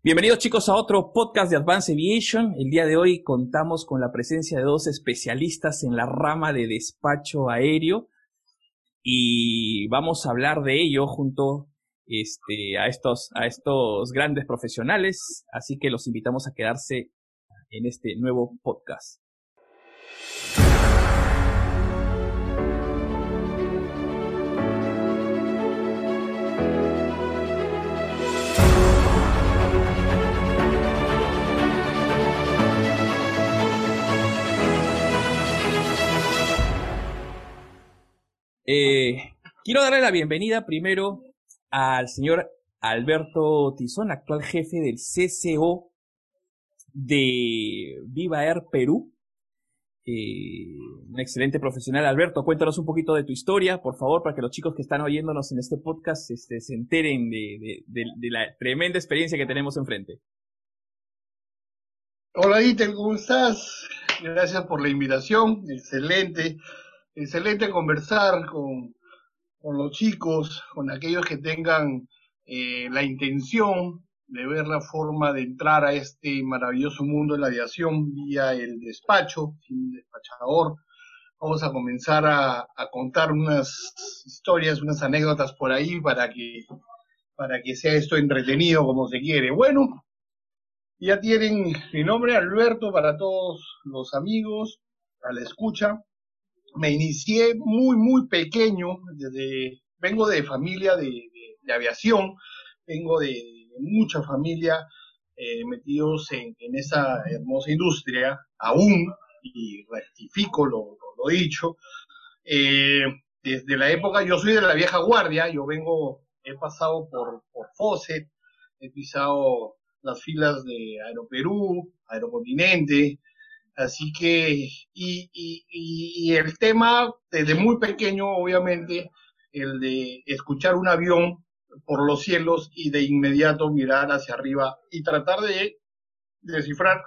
Bienvenidos chicos a otro podcast de Advanced Aviation. El día de hoy contamos con la presencia de dos especialistas en la rama de despacho aéreo y vamos a hablar de ello junto este, a, estos, a estos grandes profesionales. Así que los invitamos a quedarse en este nuevo podcast. Eh, quiero darle la bienvenida primero al señor Alberto Tizón, actual jefe del CCO de Viva Air Perú. Eh, un excelente profesional. Alberto, cuéntanos un poquito de tu historia, por favor, para que los chicos que están oyéndonos en este podcast este, se enteren de, la tremenda experiencia que tenemos enfrente. Hola, Itel, ¿cómo estás? Gracias por la invitación. Excelente excelente conversar con, los chicos, con aquellos que tengan eh, la intención de ver la forma de entrar a este maravilloso mundo de la aviación vía el despacho, sin despachador. Vamos a comenzar a, contar unas historias, unas anécdotas por ahí para que, para que sea esto entretenido como se quiere. Bueno, ya tienen mi nombre, Alberto, para todos los amigos, a la escucha me inicié muy, muy pequeño, desde, vengo de familia de, aviación, vengo de, mucha familia eh, metidos en, esa hermosa industria, aún, y rectifico lo, dicho, eh, desde la época, yo soy de la vieja guardia, yo vengo, he pasado por, por he pisado las filas de Aeroperú, Aerocontinente, Así que, y, y, y el tema desde muy pequeño, obviamente, el de escuchar un avión por los cielos y de inmediato mirar hacia arriba y tratar de descifrar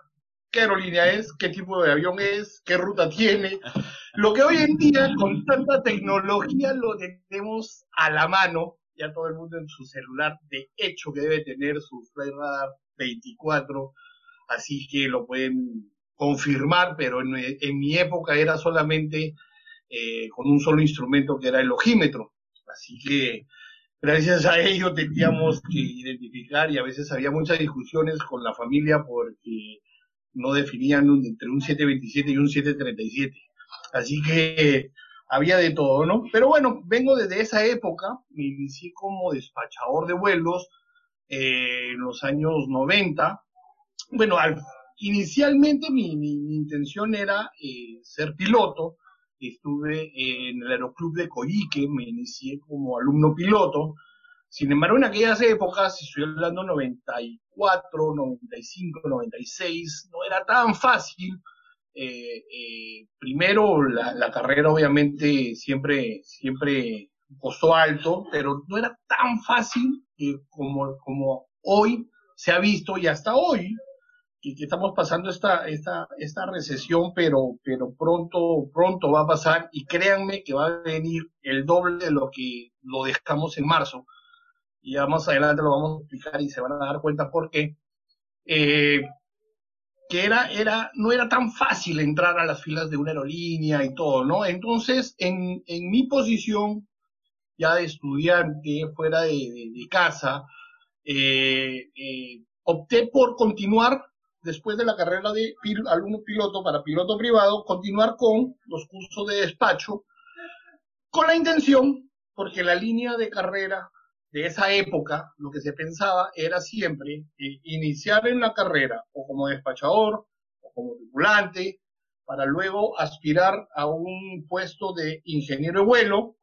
qué aerolínea es, qué tipo de avión es, qué ruta tiene. Lo que hoy en día con tanta tecnología lo tenemos a la mano, ya todo el mundo en su celular, de hecho que debe tener su Radar 24, así que lo pueden confirmar, pero en, mi época era solamente eh, con un solo instrumento que era el ojímetro. Así que gracias a ello teníamos que identificar y a veces había muchas discusiones con la familia porque no definían entre un 727 y un 737. Así que había de todo, ¿no? Pero bueno, vengo desde esa época, me inicié como despachador de vuelos eh, en los años 90. Bueno, al, Inicialmente mi, intención era eh, ser piloto. Estuve en el Aeroclub de Coyique, me inicié como alumno piloto. Sin embargo, en aquellas épocas, estoy hablando 94, 95, 96, no era tan fácil. Eh, eh, primero, la, carrera obviamente siempre, siempre costó alto, pero no era tan fácil como, como hoy se ha visto y hasta hoy y que estamos pasando esta, esta, esta recesión, pero, pero pronto, pronto va a pasar y créanme que va a venir el doble de lo que lo dejamos en marzo. Y ya más adelante lo vamos a explicar y se van a dar cuenta por qué. Eh, que era, era, no era tan fácil entrar a las filas de una aerolínea y todo, ¿no? Entonces, en, en mi posición ya de estudiante fuera de, de, casa, eh, eh, opté por continuar después de la carrera de alumno piloto para piloto privado, continuar con los cursos de despacho, con la intención, porque la línea de carrera de esa época, lo que se pensaba era siempre iniciar en la carrera o como despachador o como tripulante, para luego aspirar a un puesto de ingeniero de vuelo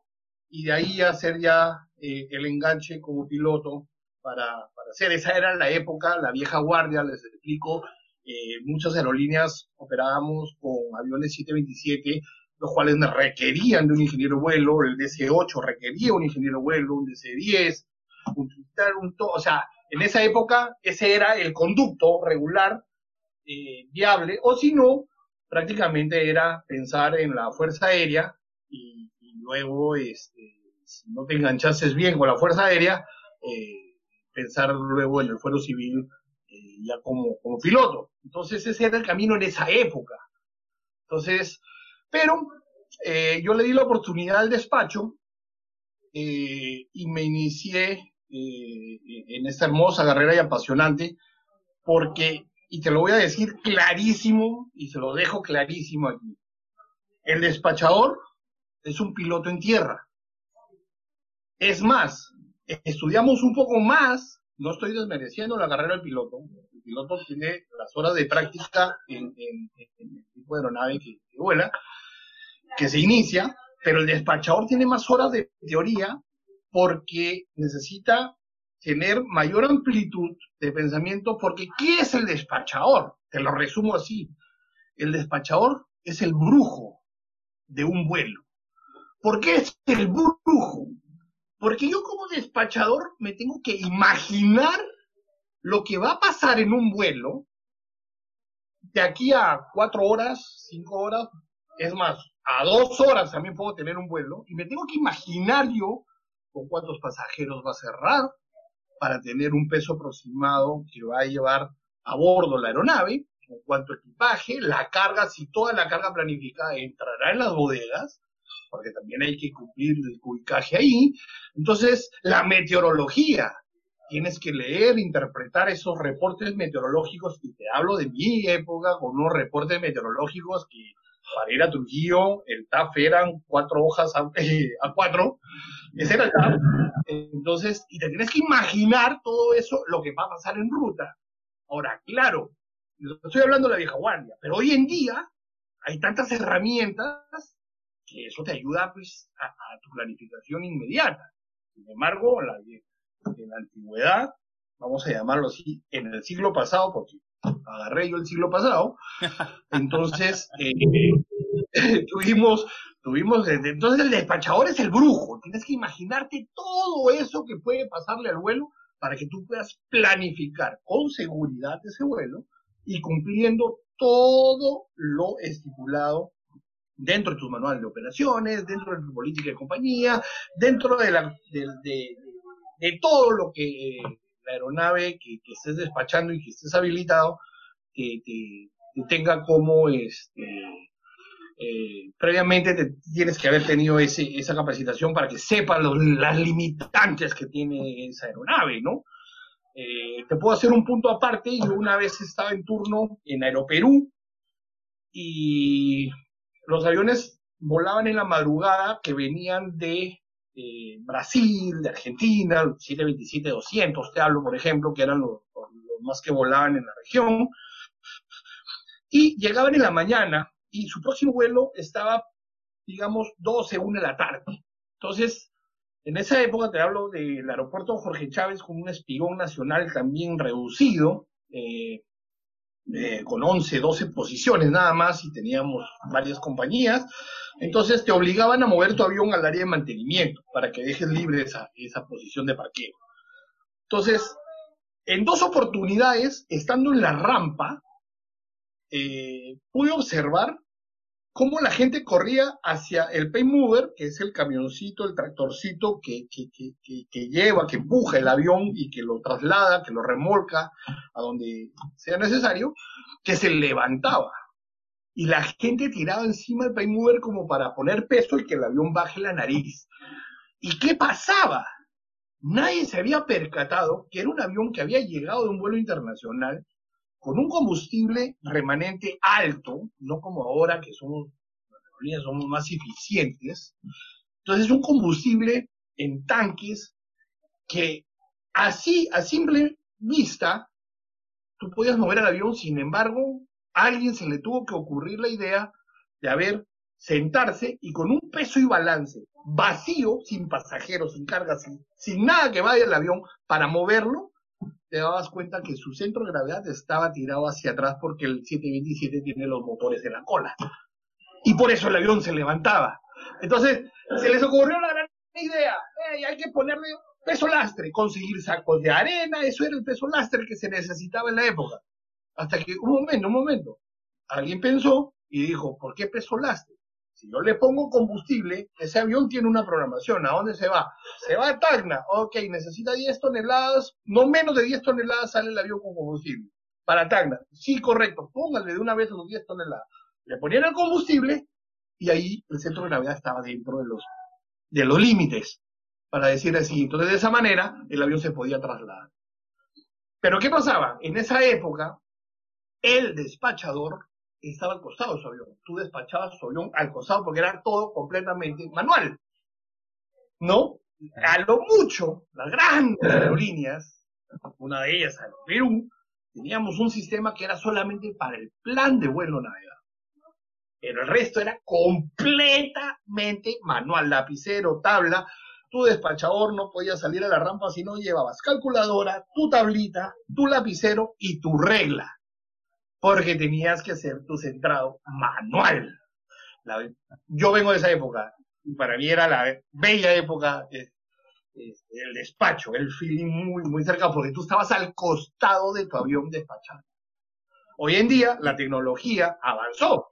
y de ahí hacer ya eh, el enganche como piloto para, para hacer. Esa era la época, la vieja guardia, les explico. Eh, muchas aerolíneas operábamos con aviones 727, los cuales requerían de un ingeniero vuelo, el DC-8 requería un ingeniero vuelo, un DC-10, un, un, o sea, en esa época ese era el conducto regular eh, viable, o si no, prácticamente era pensar en la Fuerza Aérea y, luego, este, si no te enganchases bien con la Fuerza Aérea, eh, pensar luego en el fuero civil ya como, como piloto. Entonces ese era el camino en esa época. Entonces, pero eh, yo le di la oportunidad al despacho eh, y me inicié eh, en esta hermosa carrera y apasionante porque, y te lo voy a decir clarísimo y se lo dejo clarísimo aquí, el despachador es un piloto en tierra. Es más, estudiamos un poco más, no estoy desmereciendo la carrera del piloto, el piloto tiene las horas de práctica en, el tipo de aeronave que, vuela, que se inicia, pero el despachador tiene más horas de teoría porque necesita tener mayor amplitud de pensamiento, porque ¿qué es el despachador? Te lo resumo así. El despachador es el brujo de un vuelo. ¿Por qué es el brujo? Porque yo como despachador me tengo que imaginar lo que va a pasar en un vuelo de aquí a cuatro horas, cinco horas, es más, a dos horas también puedo tener un vuelo y me tengo que imaginar yo con cuántos pasajeros va a cerrar para tener un peso aproximado que va a llevar a bordo la aeronave, con cuánto equipaje, la carga, si toda la carga planificada entrará en las bodegas, porque también hay que cumplir el ubicaje ahí. Entonces, la meteorología, tienes que leer, interpretar esos reportes meteorológicos, y te hablo de mi época, con unos reportes meteorológicos que para ir a Trujillo, el TAF eran cuatro hojas a, cuatro, ese era el TAF. Entonces, y te tienes que imaginar todo eso, lo que va a pasar en ruta. Ahora, claro, estoy hablando de la vieja guardia, pero hoy en día hay tantas herramientas que eso te ayuda pues a, tu planificación inmediata. Sin embargo, la, en la antigüedad, vamos a llamarlo así, en el siglo pasado, porque agarré yo el siglo pasado, entonces eh, tuvimos, tuvimos, entonces el despachador es el brujo, tienes que imaginarte todo eso que puede pasarle al vuelo para que tú puedas planificar con seguridad ese vuelo y cumpliendo todo lo estipulado dentro de tu manual de operaciones, dentro de tu política de compañía, dentro de, la, de, de, todo lo que la aeronave que, estés despachando y que estés habilitado tenga como este eh, previamente te, tienes que haber tenido esa capacitación para que sepas las limitantes que tiene esa aeronave, ¿no? Eh, te puedo hacer un punto aparte. Yo una vez estaba en turno en Aeroperú y los aviones volaban en la madrugada que venían de eh, Brasil, de Argentina, 727-200, te hablo, por ejemplo, que eran los, más que volaban en la región, y llegaban en la mañana y su próximo vuelo estaba, digamos, 12, 1 de la tarde. Entonces, en esa época te hablo del aeropuerto Jorge Chávez con un espigón nacional también reducido, eh, eh, con 11, 12 posiciones nada más y teníamos varias compañías. Entonces te obligaban a mover tu avión al área de mantenimiento para que dejes libre esa, esa posición de parqueo. Entonces, en dos oportunidades, estando en la rampa, eh, pude observar cómo la gente corría hacia el pay mover, que es el camioncito, el tractorcito que, que, que, que, lleva, que empuja el avión y que lo traslada, que lo remolca a donde sea necesario, que se levantaba. Y la gente tiraba encima del pay mover como para poner peso y que el avión baje la nariz. ¿Y qué pasaba? Nadie se había percatado que era un avión que había llegado de un vuelo internacional con un combustible remanente alto, no como ahora que somos, las somos más eficientes. Entonces es un combustible en tanques que así, a simple vista, tú podías mover el avión, sin embargo, a alguien se le tuvo que ocurrir la idea de haber sentarse y con un peso y balance vacío, sin pasajeros, sin carga, sin, sin nada que vaya el avión, para moverlo, te dabas cuenta que su centro de gravedad estaba tirado hacia atrás porque el 727 tiene los motores en la cola. Y por eso el avión se levantaba. Entonces, se les ocurrió la gran idea, hay que ponerle peso lastre, conseguir sacos de arena, eso era el peso lastre que se necesitaba en la época. Hasta que, un momento, un momento, alguien pensó y dijo, ¿por qué peso lastre? Si yo le pongo combustible, ese avión tiene una programación. ¿A dónde se va? Se va a Tacna. Ok, necesita 10 toneladas, no menos de 10 toneladas sale el avión con combustible. para Tacna. Sí, correcto, póngale de una vez los 10 toneladas. Le ponían el combustible y ahí el centro de gravedad estaba dentro de los, de los límites, para decir así. Entonces, de esa manera, el avión se podía trasladar. Pero, ¿qué pasaba? En esa época, el despachador estaba al costado de su avión. Tú despachabas su avión al costado porque era todo completamente manual. ¿No? A lo mucho, las grandes aerolíneas, una de ellas, el Perú, teníamos un sistema que era solamente para el plan de vuelo navegable. Pero el resto era completamente manual, lapicero, tabla. Tu despachador no podía salir a la rampa si no llevabas calculadora, tu tablita, tu lapicero y tu regla. Porque tenías que hacer tu centrado manual. yo vengo de esa época y para mí era la bella época el despacho, el feeling muy, muy cerca, porque tú estabas al costado de tu avión despachando. Hoy en día la tecnología avanzó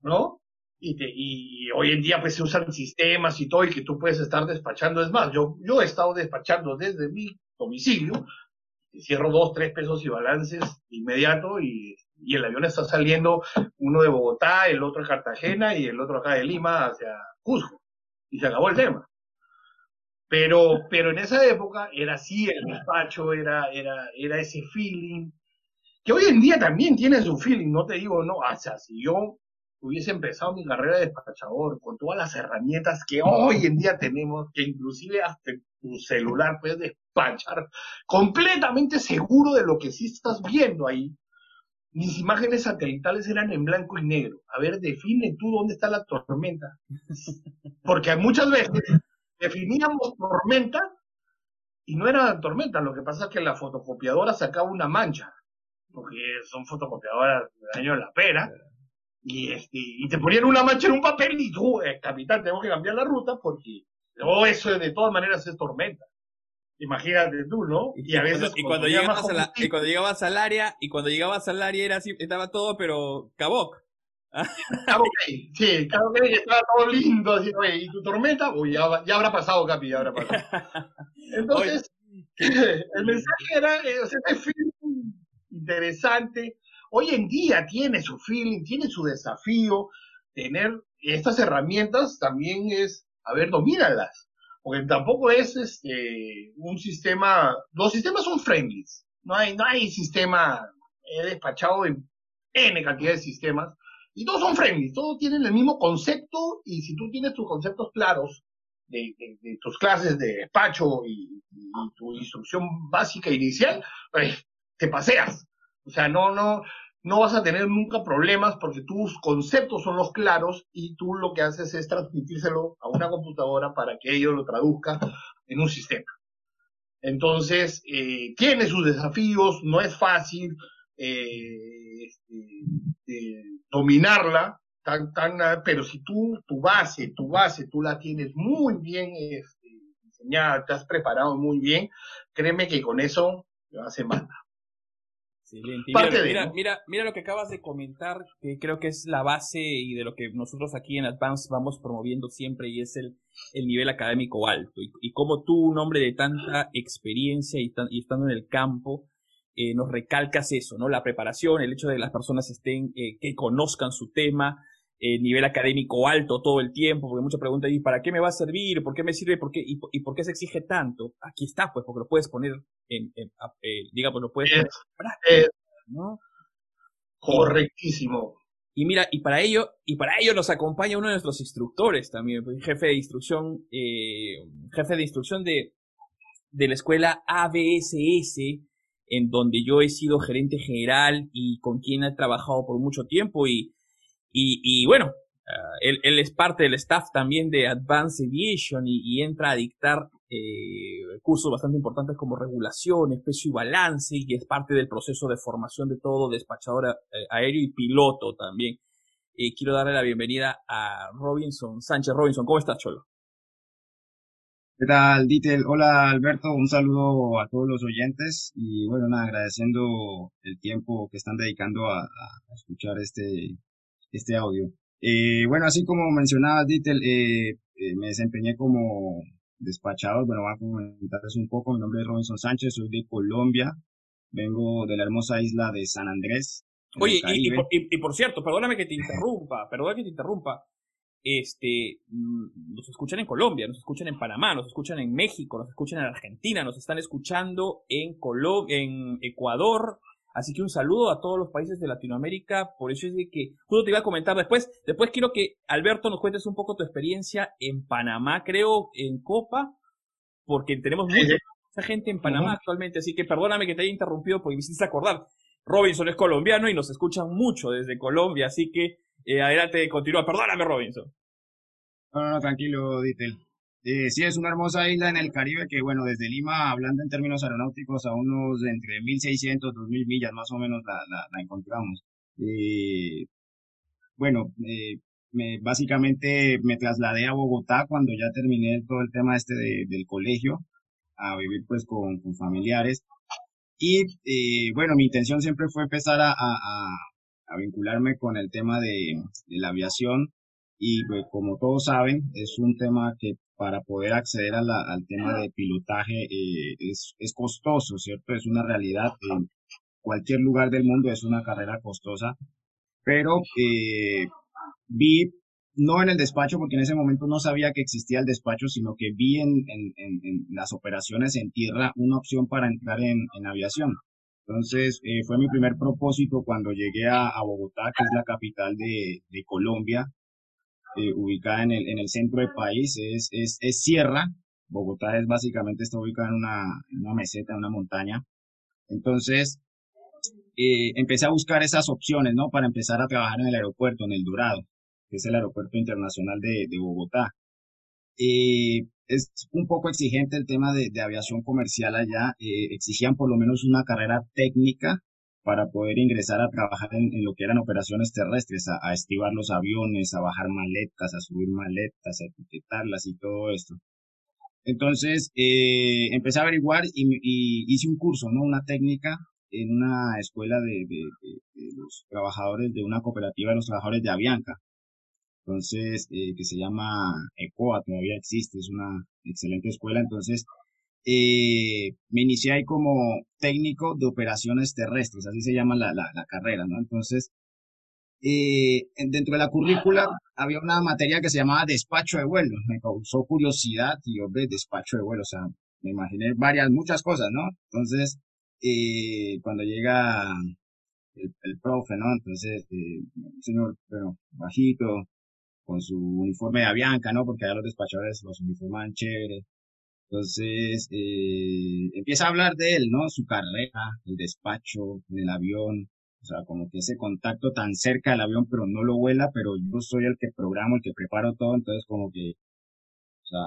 ¿no? Y, y hoy en día pues se usan sistemas y todo y que tú puedes estar despachando. Es más, yo, yo he estado despachando desde mi domicilio, cierro dos, tres pesos y balances inmediato y, y el avión está saliendo, uno de Bogotá, el otro de Cartagena y el otro acá de Lima hacia Cusco. Y se acabó el tema. Pero, pero en esa época era así el despacho, era, era, era ese feeling, que hoy en día también tiene su feeling, no te digo, no, o sea, si yo hubiese empezado mi carrera de despachador con todas las herramientas que hoy en día tenemos, que inclusive hasta tu celular puedes completamente seguro de lo que sí estás viendo ahí. Mis imágenes satelitales eran en blanco y negro. A ver, define tú dónde está la tormenta. Porque muchas veces definíamos tormenta y no era tormenta. Lo que pasa es que la fotocopiadora sacaba una mancha. Porque son fotocopiadoras de año de la pera y, este, y te ponían una mancha en un papel y tú, eh, capitán, tengo que cambiar la ruta porque oh, eso de todas maneras es tormenta. Imagínate tú, ¿no? Y, a veces y cuando, llegabas a la, y cuando llegabas al área, y cuando llegabas al área era así, estaba todo, pero caboc. Caboc, sí, Caboc estaba todo lindo, así, oye, y tu tormenta, uy, ya, ya habrá pasado, Capi, ya habrá pasado. Entonces, el mensaje era, eh, o sea, este interesante, hoy en día tiene su feeling, tiene su desafío, tener estas herramientas también es, a ver, domínalas, porque tampoco es este, un sistema, los sistemas son friendly, no hay, no hay sistema, he despachado en N cantidad de sistemas, y todos son friendly, todos tienen el mismo concepto, y si tú tienes tus conceptos claros, de, tus clases de despacho y, tu instrucción básica inicial, pues te paseas. O sea, no, no, no vas a tener nunca problemas porque tus conceptos son los claros y tú lo que haces es transmitírselo a una computadora para que ello lo traduzca en un sistema. Entonces, eh, tiene sus desafíos, no es fácil eh, este, dominarla, tan, tan, pero si tú, tu base, tu base, tú la tienes muy bien este, diseñada, te has preparado muy bien, créeme que con eso te vas a manda. Mira, mira, mira, lo que acabas de comentar, que creo que es la base y de lo que nosotros aquí en Advance vamos promoviendo siempre y es el, el nivel académico alto. Y, como tú, un hombre de tanta experiencia y, y estando en el campo, eh, nos recalcas eso, ¿no? La preparación, el hecho de que las personas estén, eh, que conozcan su tema, eh, nivel académico alto todo el tiempo, porque muchas preguntas, ¿y para qué me va a servir? ¿Por qué me sirve? ¿Por qué? ¿Y, por qué se exige tanto? Aquí está, pues, porque lo puedes poner en, en eh, digamos, lo puedes poner ¿no? Correctísimo. Y mira, y para ello, y para ello nos acompaña uno de nuestros instructores también, pues, jefe de instrucción, eh, jefe de instrucción de, de la escuela ABSS, en donde yo he sido gerente general y con quien he trabajado por mucho tiempo y y, y bueno, ah, él, es parte del staff también de Advanced Aviation y, entra a dictar eh, cursos bastante importantes como regulación, especio y balance, y es parte del proceso de formación de todo despachador eh, aéreo y piloto también. Eh, quiero darle la bienvenida a Robinson Sánchez. Robinson, ¿cómo estás, Cholo? ¿Qué tal, Ditel? Hola, Alberto. Un saludo a todos los oyentes y bueno, nada, agradeciendo el tiempo que están dedicando a escuchar este, este audio. Eh, bueno, así como mencionaba Dittel, eh, eh, me desempeñé como despachador. Bueno, voy a comentarles un poco. Mi nombre es Robinson Sánchez, soy de Colombia. vengo de la hermosa isla de San Andrés. Oye, y, y, por, cierto, perdóname que te interrumpa, perdóname que te interrumpa. Este, mm, nos escuchan en Colombia, nos escuchan en Panamá, nos escuchan en México, nos escuchan en Argentina, nos están escuchando en Colo en Ecuador, Así que un saludo a todos los países de Latinoamérica. Por eso es de que justo te iba a comentar después. Después quiero que Alberto nos cuentes un poco tu experiencia en Panamá, creo, en Copa, porque tenemos mucha, gente en Panamá actualmente. Así que perdóname que te haya interrumpido porque me hiciste acordar. Robinson es colombiano y nos escuchan mucho desde Colombia. Así que eh, adelante, continúa. Perdóname, Robinson. No, no, tranquilo, Dittel. Eh, sí, es una hermosa isla en el Caribe que, bueno, desde Lima, hablando en términos aeronáuticos, a unos de entre 1.600, 2.000 millas más o menos la, encontramos. Eh, bueno, eh, me, básicamente me trasladé a Bogotá cuando ya terminé todo el tema este del colegio, a vivir pues con, familiares. Y eh, bueno, mi intención siempre fue empezar a, a, vincularme con el tema de, de la aviación y pues, como todos saben, es un tema que para poder acceder al tema de pilotaje eh, es, es costoso, ¿cierto? Es una realidad. En cualquier lugar del mundo es una carrera costosa, pero eh, vi, no en el despacho, porque en ese momento no sabía que existía el despacho, sino que vi en, en, en, las operaciones en tierra una opción para entrar en, en aviación. Entonces, eh, fue mi primer propósito cuando llegué a, Bogotá, que es la capital de Colombia, eh, ubicada en el, en el centro del país, es, es, es sierra. Bogotá es básicamente está ubicada en una, una meseta, en una montaña. Entonces, eh, empecé a buscar esas opciones, ¿no? Para empezar a trabajar en el aeropuerto, en el Dorado, que es el aeropuerto internacional de, de Bogotá. Eh, es un poco exigente el tema de, de aviación comercial allá. Eh, exigían por lo menos una carrera técnica para poder ingresar a trabajar en, lo que eran operaciones terrestres, a, a, estivar los aviones, a bajar maletas, a subir maletas, a etiquetarlas y todo esto. Entonces, eh, empecé a averiguar y, hice un curso, ¿no? Una técnica en una escuela de, los trabajadores de una cooperativa de los trabajadores de Avianca. Entonces, eh, que se llama ECOA, todavía existe, es una excelente escuela. Entonces, eh, me inicié ahí como técnico de operaciones terrestres, así se llama la, la, carrera, ¿no? Entonces, eh, dentro de la currícula había una materia que se llamaba despacho de vuelo, me causó curiosidad y yo, ve, despacho de vuelo, o sea, me imaginé varias, muchas cosas, ¿no? Entonces, eh, cuando llega el, el, profe, ¿no? Entonces, eh, señor, bueno, bajito, con su uniforme de Avianca, ¿no? Porque allá los despachadores los uniforman chévere, entonces, eh, empieza a hablar de él, ¿no? Su carrera, el despacho, el avión, o sea, como que ese contacto tan cerca del avión, pero no lo vuela, pero yo soy el que programo, el que preparo todo, entonces como que, o sea,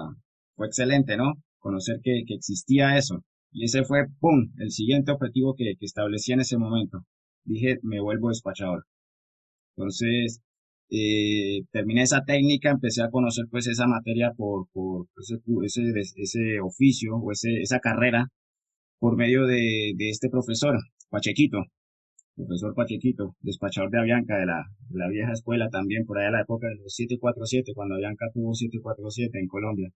fue excelente, ¿no? Conocer que, que existía eso. Y ese fue, ¡pum!, el siguiente objetivo que, que establecí en ese momento. Dije, me vuelvo despachador. Entonces, eh, terminé esa técnica, empecé a conocer pues esa materia por, ese, oficio o esa carrera por medio de, este profesor, Pachequito, profesor Pachequito, despachador de Avianca de la, de la vieja escuela también, por allá en la época de los 747, cuando Avianca tuvo 747 en Colombia.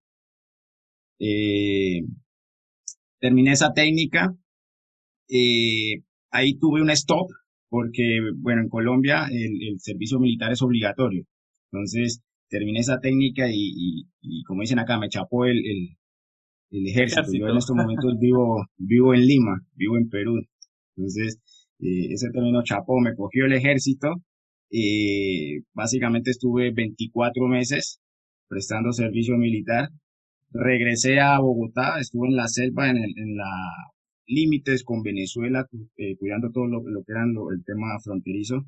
Eh, terminé esa técnica, eh, ahí tuve un stop porque, bueno, en Colombia el, servicio militar es obligatorio. Entonces, terminé esa técnica y, y, como dicen acá, me chapó el, el, ejército. Yo en estos momentos vivo, vivo en Lima, vivo en Perú. Entonces, eh, ese término chapó, me cogió el ejército. Eh, básicamente estuve 24 meses prestando servicio militar. Regresé a Bogotá, estuve en la selva, en, el, en la límites con Venezuela, eh, cuidando todo lo, que era el tema fronterizo.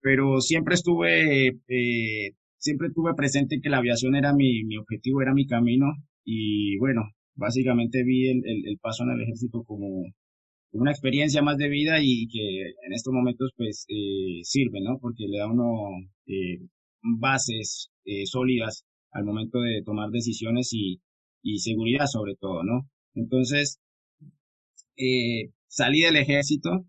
Pero siempre estuve, eh, siempre tuve presente que la aviación era mi, objetivo, era mi camino. Y bueno, básicamente vi el, paso en el ejército como, una experiencia más de vida y que en estos momentos pues eh, sirve, ¿no? Porque le da uno bases sólidas al momento de tomar decisiones y, y seguridad sobre todo, ¿no? Entonces, eh, salí del ejército,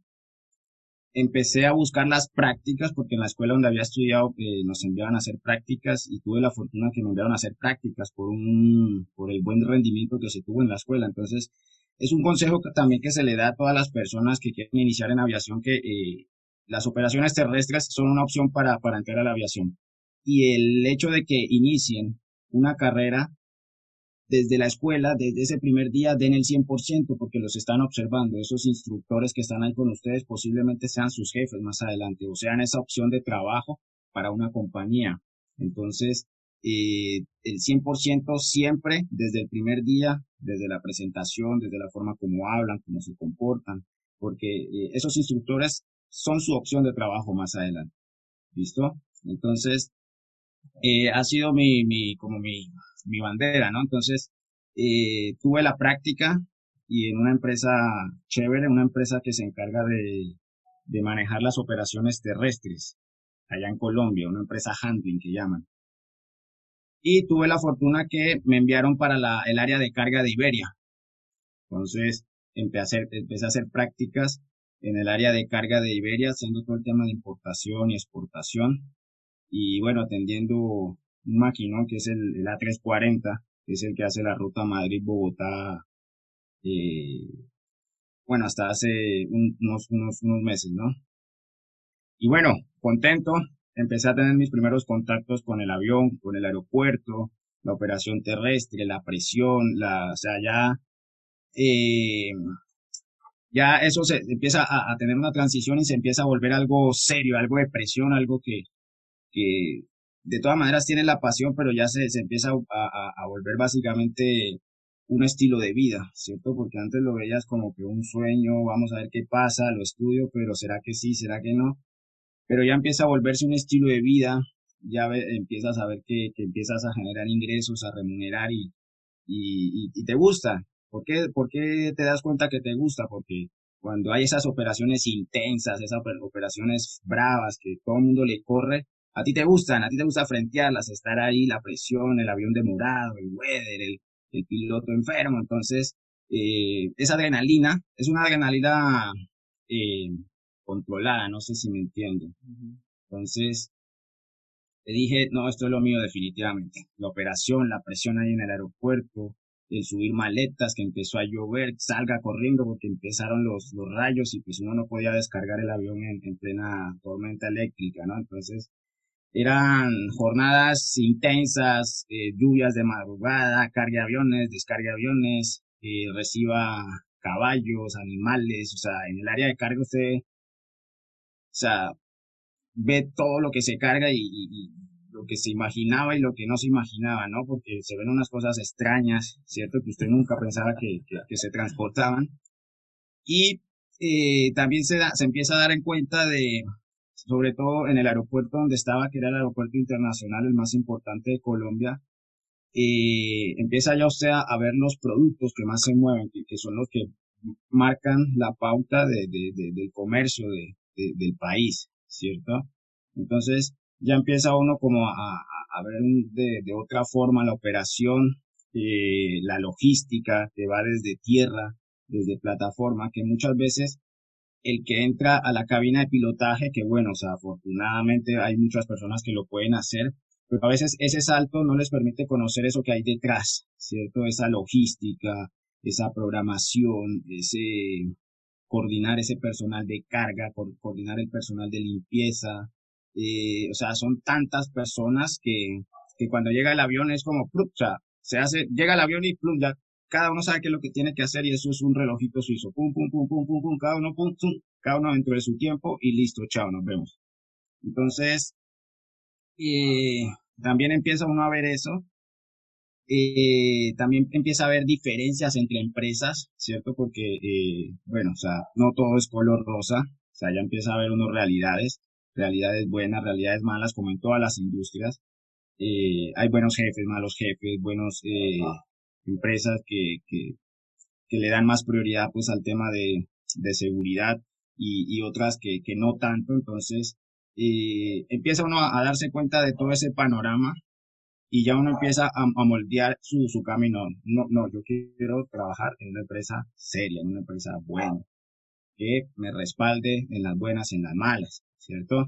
empecé a buscar las prácticas, porque en la escuela donde había estudiado eh, nos enviaban a hacer prácticas y tuve la fortuna que me enviaron a hacer prácticas por un, por el buen rendimiento que se tuvo en la escuela. Entonces, es un consejo que también que se le da a todas las personas que quieren iniciar en aviación que eh, las operaciones terrestres son una opción para, para entrar a la aviación. Y el hecho de que inicien una carrera desde la escuela, desde ese primer día, den el 100% porque los están observando. Esos instructores que están ahí con ustedes posiblemente sean sus jefes más adelante o sean esa opción de trabajo para una compañía. Entonces, eh, el 100% siempre, desde el primer día, desde la presentación, desde la forma como hablan, cómo se comportan, porque eh, esos instructores son su opción de trabajo más adelante. ¿Listo? Entonces, eh, ha sido mi, mi, como mi, mi bandera, ¿no? Entonces, eh, tuve la práctica y en una empresa chévere, una empresa que se encarga de, manejar las operaciones terrestres allá en Colombia, una empresa handling que llaman. Y tuve la fortuna que me enviaron para el área de carga de Iberia. Entonces, empecé a, hacer, empecé a hacer prácticas en el área de carga de Iberia, haciendo todo el tema de importación y exportación. Y bueno, atendiendo un maquinón que es el, A340, que es el que hace la ruta Madrid-Bogotá, eh, bueno, hasta hace unos, unos, unos meses, ¿no? Y bueno, contento, empecé a tener mis primeros contactos con el avión, con el aeropuerto, la operación terrestre, la presión, la, o sea, ya, eh, ya eso se empieza a, tener una transición y se empieza a volver algo serio, algo de presión, algo que de todas maneras tiene la pasión, pero ya se, se empieza a, a, volver básicamente un estilo de vida, ¿cierto? Porque antes lo veías como que un sueño, vamos a ver qué pasa, lo estudio, pero ¿será que sí, será que no? pero ya empieza a volverse un estilo de vida, ya empiezas a ver que, que, empiezas a generar ingresos, a remunerar y, y, y, te gusta. ¿Por qué, ¿Por qué te das cuenta que te gusta? Porque cuando hay esas operaciones intensas, esas operaciones bravas que todo el mundo le corre, a ti te gustan, a ti te gusta frentearlas, estar ahí, la presión, el avión demorado, el weather, el, el piloto enfermo. Entonces, eh, esa adrenalina es una adrenalina eh, controlada, no sé si me entienden. Entonces, le dije, no, esto es lo mío definitivamente. La operación, la presión ahí en el aeropuerto, el subir maletas, que empezó a llover, salga corriendo porque empezaron los, los rayos y pues uno no podía descargar el avión en, plena tormenta eléctrica, ¿no? Entonces, eran jornadas intensas, eh, lluvias de madrugada, carga aviones, descarga aviones, reciba caballos, animales, o sea, en el área de carga usted o sea, ve todo lo que se carga y, lo que se imaginaba y lo que no se imaginaba, ¿no? Porque se ven unas cosas extrañas, ¿cierto? Que usted nunca pensaba que, que, se transportaban. Y eh, también se, da, se empieza a dar en cuenta de, sobre todo en el aeropuerto donde estaba, que era el aeropuerto internacional, el más importante de Colombia, eh, empieza ya usted a, ver los productos que más se mueven, que, que son los que marcan la pauta de, de, del comercio, de, del país, ¿cierto? Entonces ya empieza uno como a, a, ver de, de, otra forma la operación, eh, la logística que va desde tierra, desde plataforma, que muchas veces el que entra a la cabina de pilotaje, que bueno, o sea, afortunadamente hay muchas personas que lo pueden hacer, pero a veces ese salto no les permite conocer eso que hay detrás, ¿cierto? Esa logística, esa programación, ese, coordinar ese personal de carga, coordinar el personal de limpieza. Eh, o sea, son tantas personas que, que cuando llega el avión es como, o se hace, llega el avión y plum, ya cada uno sabe qué es lo que tiene que hacer y eso es un relojito suizo. Pum, pum, pum, pum, pum, pum, cada uno, pum, pum, cada uno dentro de su tiempo y listo, chao, nos vemos. Entonces, eh, también empieza uno a ver eso eh, también empieza a haber diferencias entre empresas, ¿cierto? Porque, eh, bueno, o sea, no todo es color rosa, o sea, ya empieza a haber unas realidades, realidades buenas, realidades malas, como en todas las industrias. Hay buenos jefes, malos jefes, buenos empresas que, que, le dan más prioridad pues al tema de, de seguridad y, otras que, que no tanto. Entonces, eh, empieza uno a darse cuenta de todo ese panorama y ya uno empieza a, moldear su, su camino. No, no, yo quiero trabajar en una empresa seria, en una empresa buena, que me respalde en las buenas y en las malas, ¿cierto?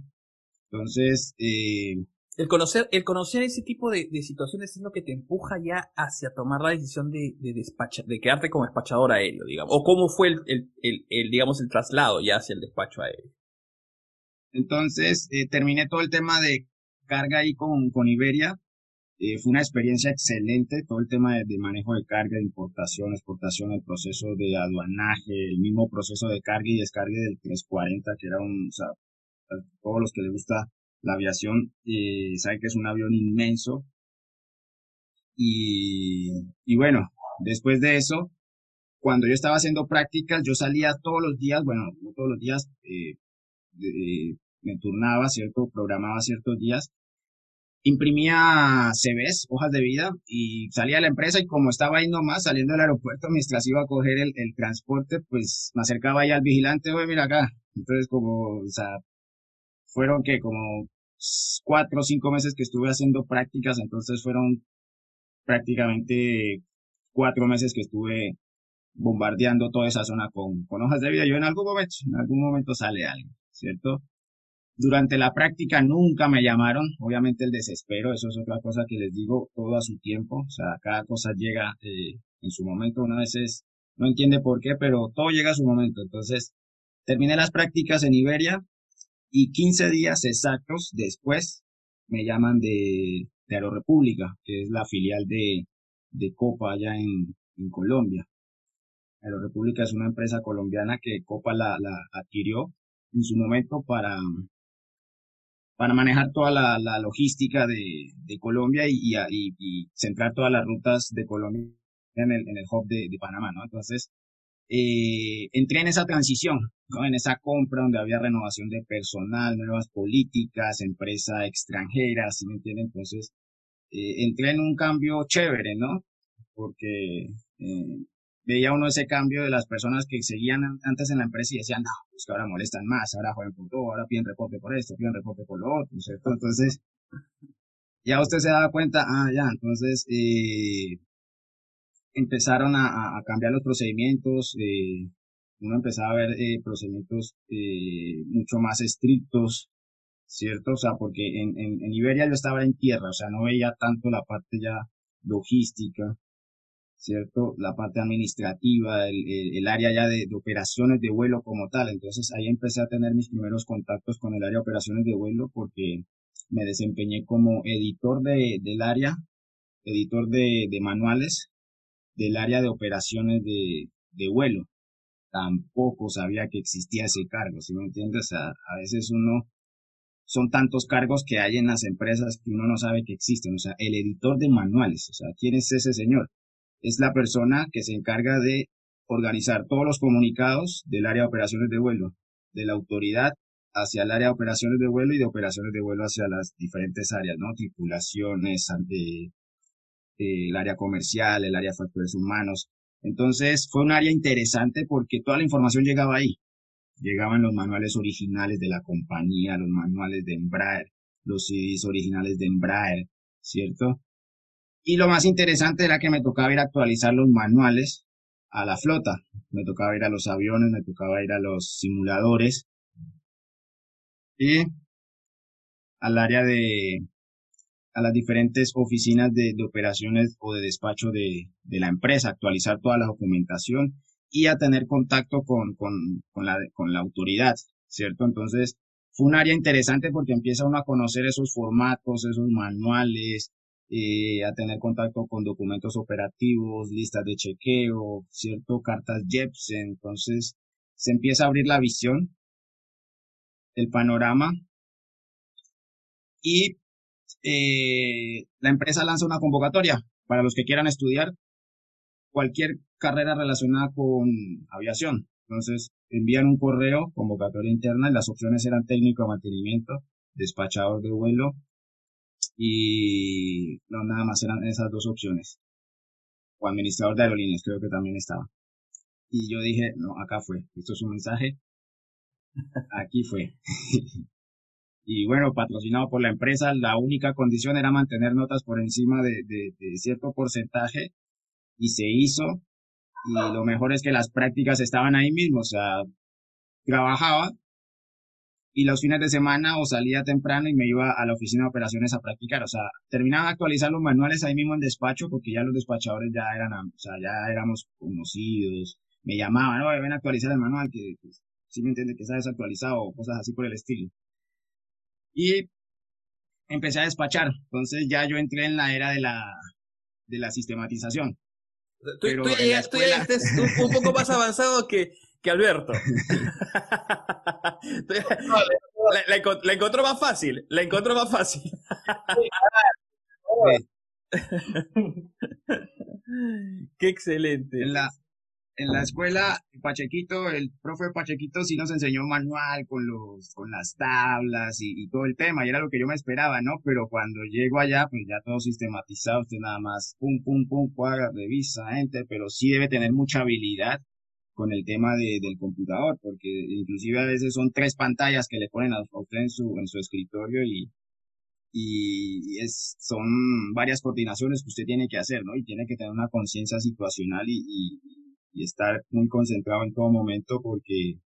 Entonces, eh, el conocer, el conocer ese tipo de, situaciones es lo que te empuja ya hacia tomar la decisión de, de, de quedarte como despachador aéreo, digamos. O cómo fue el, el, digamos, el traslado ya hacia el despacho aéreo. Entonces, eh, terminé todo el tema de carga ahí con, con Iberia. Eh, fue una experiencia excelente, todo el tema de, manejo de carga, de importación, exportación, el proceso de aduanaje, el mismo proceso de carga y descarga del 340, que era un, o sea, a todos los que les gusta la aviación, eh, saben que es un avión inmenso. Y, y bueno, después de eso, cuando yo estaba haciendo prácticas, yo salía todos los días, bueno, no todos los días, eh, me turnaba, ¿cierto? Programaba ciertos días imprimía CVs, hojas de vida, y salía a la empresa y como estaba ahí nomás saliendo del aeropuerto mientras iba a coger el, transporte, pues me acercaba ahí al vigilante, oye, mira acá. Entonces como, o sea, fueron que como cuatro o cinco meses que estuve haciendo prácticas, entonces fueron prácticamente cuatro meses que estuve bombardeando toda esa zona con, hojas de vida. Yo en algún momento, en algún momento sale algo, ¿cierto? Durante la práctica nunca me llamaron, obviamente el desespero, eso es otra cosa que les digo, todo a su tiempo, o sea, cada cosa llega eh, en su momento, una veces no entiende por qué, pero todo llega a su momento. Entonces, terminé las prácticas en Iberia y 15 días exactos después me llaman de, de Aerorepública, que es la filial de, de Copa allá en, en Colombia. Aerorepública es una empresa colombiana que Copa la, la adquirió en su momento para, para manejar toda la, la logística de, de Colombia y, y, y, centrar todas las rutas de Colombia en el, en el hub de, de Panamá. Entonces, eh, entré en esa transición, ¿no? En esa compra donde había renovación de personal, nuevas políticas, empresa extranjera, ¿sí me entienden? Entonces, eh, entré en un cambio chévere, ¿no? Porque eh, veía uno ese cambio de las personas que seguían antes en la empresa y decían, no, pues que ahora molestan más, ahora juegan por todo, ahora piden reporte por esto, piden reporte por lo otro, ¿cierto? Entonces, ya usted se daba cuenta, ah, ya, entonces, eh, empezaron a, a, cambiar los procedimientos, eh, uno empezaba a ver eh, procedimientos eh, mucho más estrictos, ¿cierto? O sea, porque en, en, Iberia yo estaba en tierra, o sea, no veía tanto la parte ya logística, ¿cierto? La parte administrativa, el, área ya de, operaciones de vuelo como tal. Entonces ahí empecé a tener mis primeros contactos con el área de operaciones de vuelo porque me desempeñé como editor de, del área, editor de, de manuales del área de operaciones de, de vuelo. Tampoco sabía que existía ese cargo, ¿sí me entiendes? a veces uno son tantos cargos que hay en las empresas que uno no sabe que existen. O sea, el editor de manuales, o sea, ¿quién es ese señor? es la persona que se encarga de organizar todos los comunicados del área de operaciones de vuelo, de la autoridad hacia el área de operaciones de vuelo y de operaciones de vuelo hacia las diferentes áreas, ¿no? Tripulaciones, eh, el área comercial, el área de factores humanos. Entonces fue un área interesante porque toda la información llegaba ahí. Llegaban los manuales originales de la compañía, los manuales de Embraer, los CDs originales de Embraer, ¿cierto? Y lo más interesante era que me tocaba ir a actualizar los manuales a la flota. Me tocaba ir a los aviones, me tocaba ir a los simuladores y al área de, a las diferentes oficinas de, operaciones o de despacho de, la empresa, actualizar toda la documentación y a tener contacto con, la, autoridad, ¿cierto? Entonces, fue un área interesante porque empieza uno a conocer esos formatos, esos manuales, eh, a tener contacto con documentos operativos, listas de chequeo, cierto, cartas JEPS. Entonces se empieza a abrir la visión, el panorama y eh, la empresa lanza una convocatoria para los que quieran estudiar cualquier carrera relacionada con aviación. Entonces envían un correo, convocatoria interna, y las opciones eran técnico de mantenimiento, despachador de vuelo, y no, nada más eran esas dos opciones. O administrador de aerolíneas, creo que también estaba. Y yo dije, no, acá fue, esto es un mensaje, aquí fue. y bueno, patrocinado por la empresa, la única condición era mantener notas por encima de, cierto porcentaje y se hizo. Y lo mejor es que las prácticas estaban ahí mismo, o sea, trabajaba y los fines de semana o salía temprano y me iba a la oficina de operaciones a practicar. O sea, terminaba de actualizar los manuales ahí mismo en despacho porque ya los despachadores ya eran, o sea, ya éramos conocidos. Me llamaban, no, ven a actualizar el manual, que pues, sí me entiende que está desactualizado o cosas así por el estilo. Y empecé a despachar. Entonces ya yo entré en la era de la, de la sistematización. Tú, ya, un, poco más avanzado que, que Alberto. la, encontró más fácil, la encontró más fácil. Qué excelente. En la, en la escuela, Pachequito, el profe Pachequito sí nos enseñó manual con los, con las tablas y, todo el tema, y era lo que yo me esperaba, ¿no? Pero cuando llego allá, pues ya todo sistematizado, usted nada más, pum, pum, pum, cuadra, revisa, enter, pero sí debe tener mucha habilidad con el tema de, del computador, porque inclusive a veces son tres pantallas que le ponen a usted en su, en su escritorio y, y es, son varias coordinaciones que usted tiene que hacer, ¿no? Y tiene que tener una conciencia situacional y, y estar muy concentrado en todo momento porque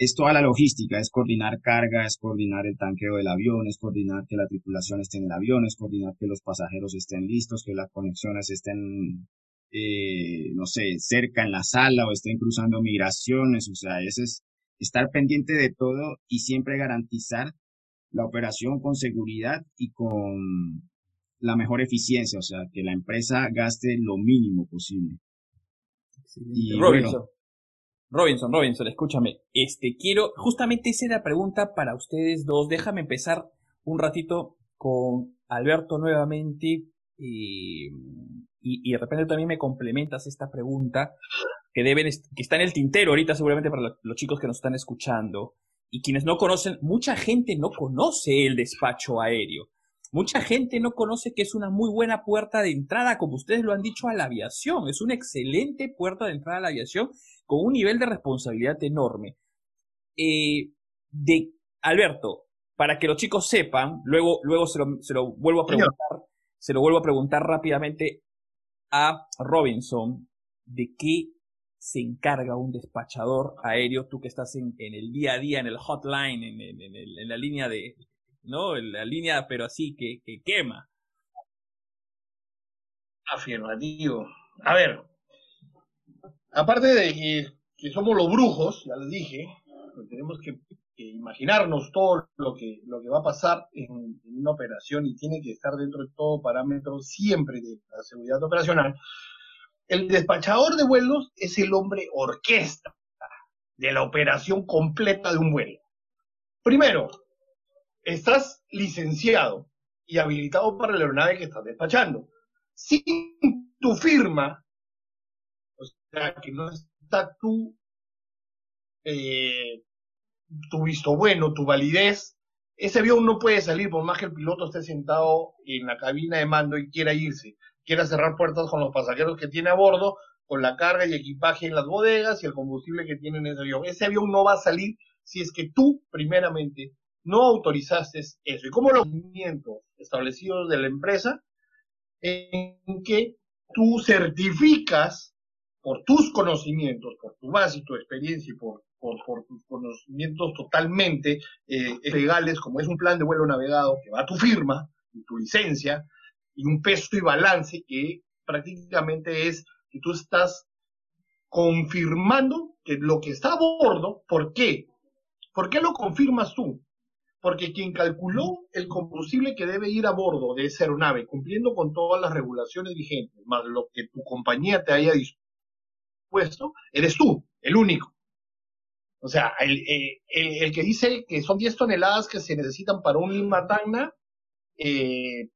es toda la logística, es coordinar carga, es coordinar el tanqueo del avión, es coordinar que la tripulación esté en el avión, es coordinar que los pasajeros estén listos, que las conexiones estén, eh, no sé, cerca en la sala o estén cruzando migraciones, o sea, ese es estar pendiente de todo y siempre garantizar la operación con seguridad y con la mejor eficiencia, o sea, que la empresa gaste lo mínimo posible. Robinson. Robinson, Robinson, escúchame. Este, quiero, justamente esa era la pregunta para ustedes dos. Déjame empezar un ratito con Alberto nuevamente. Eh, y, de repente también me complementas esta pregunta que deben, que está en el tintero ahorita seguramente para los chicos que nos están escuchando. Y quienes no conocen, mucha gente no conoce el despacho aéreo. Mucha gente no conoce que es una muy buena puerta de entrada, como ustedes lo han dicho, a la aviación. Es una excelente puerta de entrada a la aviación con un nivel de responsabilidad enorme. Eh, de Alberto, para que los chicos sepan, luego, luego se, lo, vuelvo a preguntar, se lo vuelvo a preguntar rápidamente a Robinson de qué se encarga un despachador aéreo, tú que estás en, el día a día, en el hotline, en la línea de, ¿no? La línea, pero así, que, que quema. Afirmativo. A ver, aparte de que, somos los brujos, ya les dije, pues tenemos que, imaginarnos todo lo que, lo que va a pasar en, una operación y tiene que estar dentro de todo parámetro siempre de la seguridad operacional. El despachador de vuelos es el hombre orquesta de la operación completa de un vuelo. Primero, estás licenciado y habilitado para la aeronave que estás despachando. Sin tu firma, o sea, que no está tu, eh, tu visto bueno, tu validez, ese avión no puede salir por más que el piloto esté sentado en la cabina de mando y quiera irse, quiera cerrar puertas con los pasajeros que tiene a bordo, con la carga y equipaje en las bodegas y el combustible que tiene en ese avión. Ese avión no va a salir si es que tú, primeramente, no autorizaste eso. ¿Y cómo los movimientos establecidos de la empresa en que tú certificas por tus conocimientos, por tu base y tu experiencia y por, por, tus conocimientos totalmente eh, legales, como es un plan de vuelo navegado que va a tu firma y tu licencia y un peso y balance que prácticamente es que tú estás confirmando que lo que está a bordo, ¿por qué? ¿Por qué lo confirmas tú? Porque quien calculó el combustible que debe ir a bordo de esa aeronave, cumpliendo con todas las regulaciones vigentes, más lo que tu compañía te haya dispuesto, eres tú, el único. O sea, el, el, que dice que son 10 toneladas que se necesitan para un Lima Tacna, eh,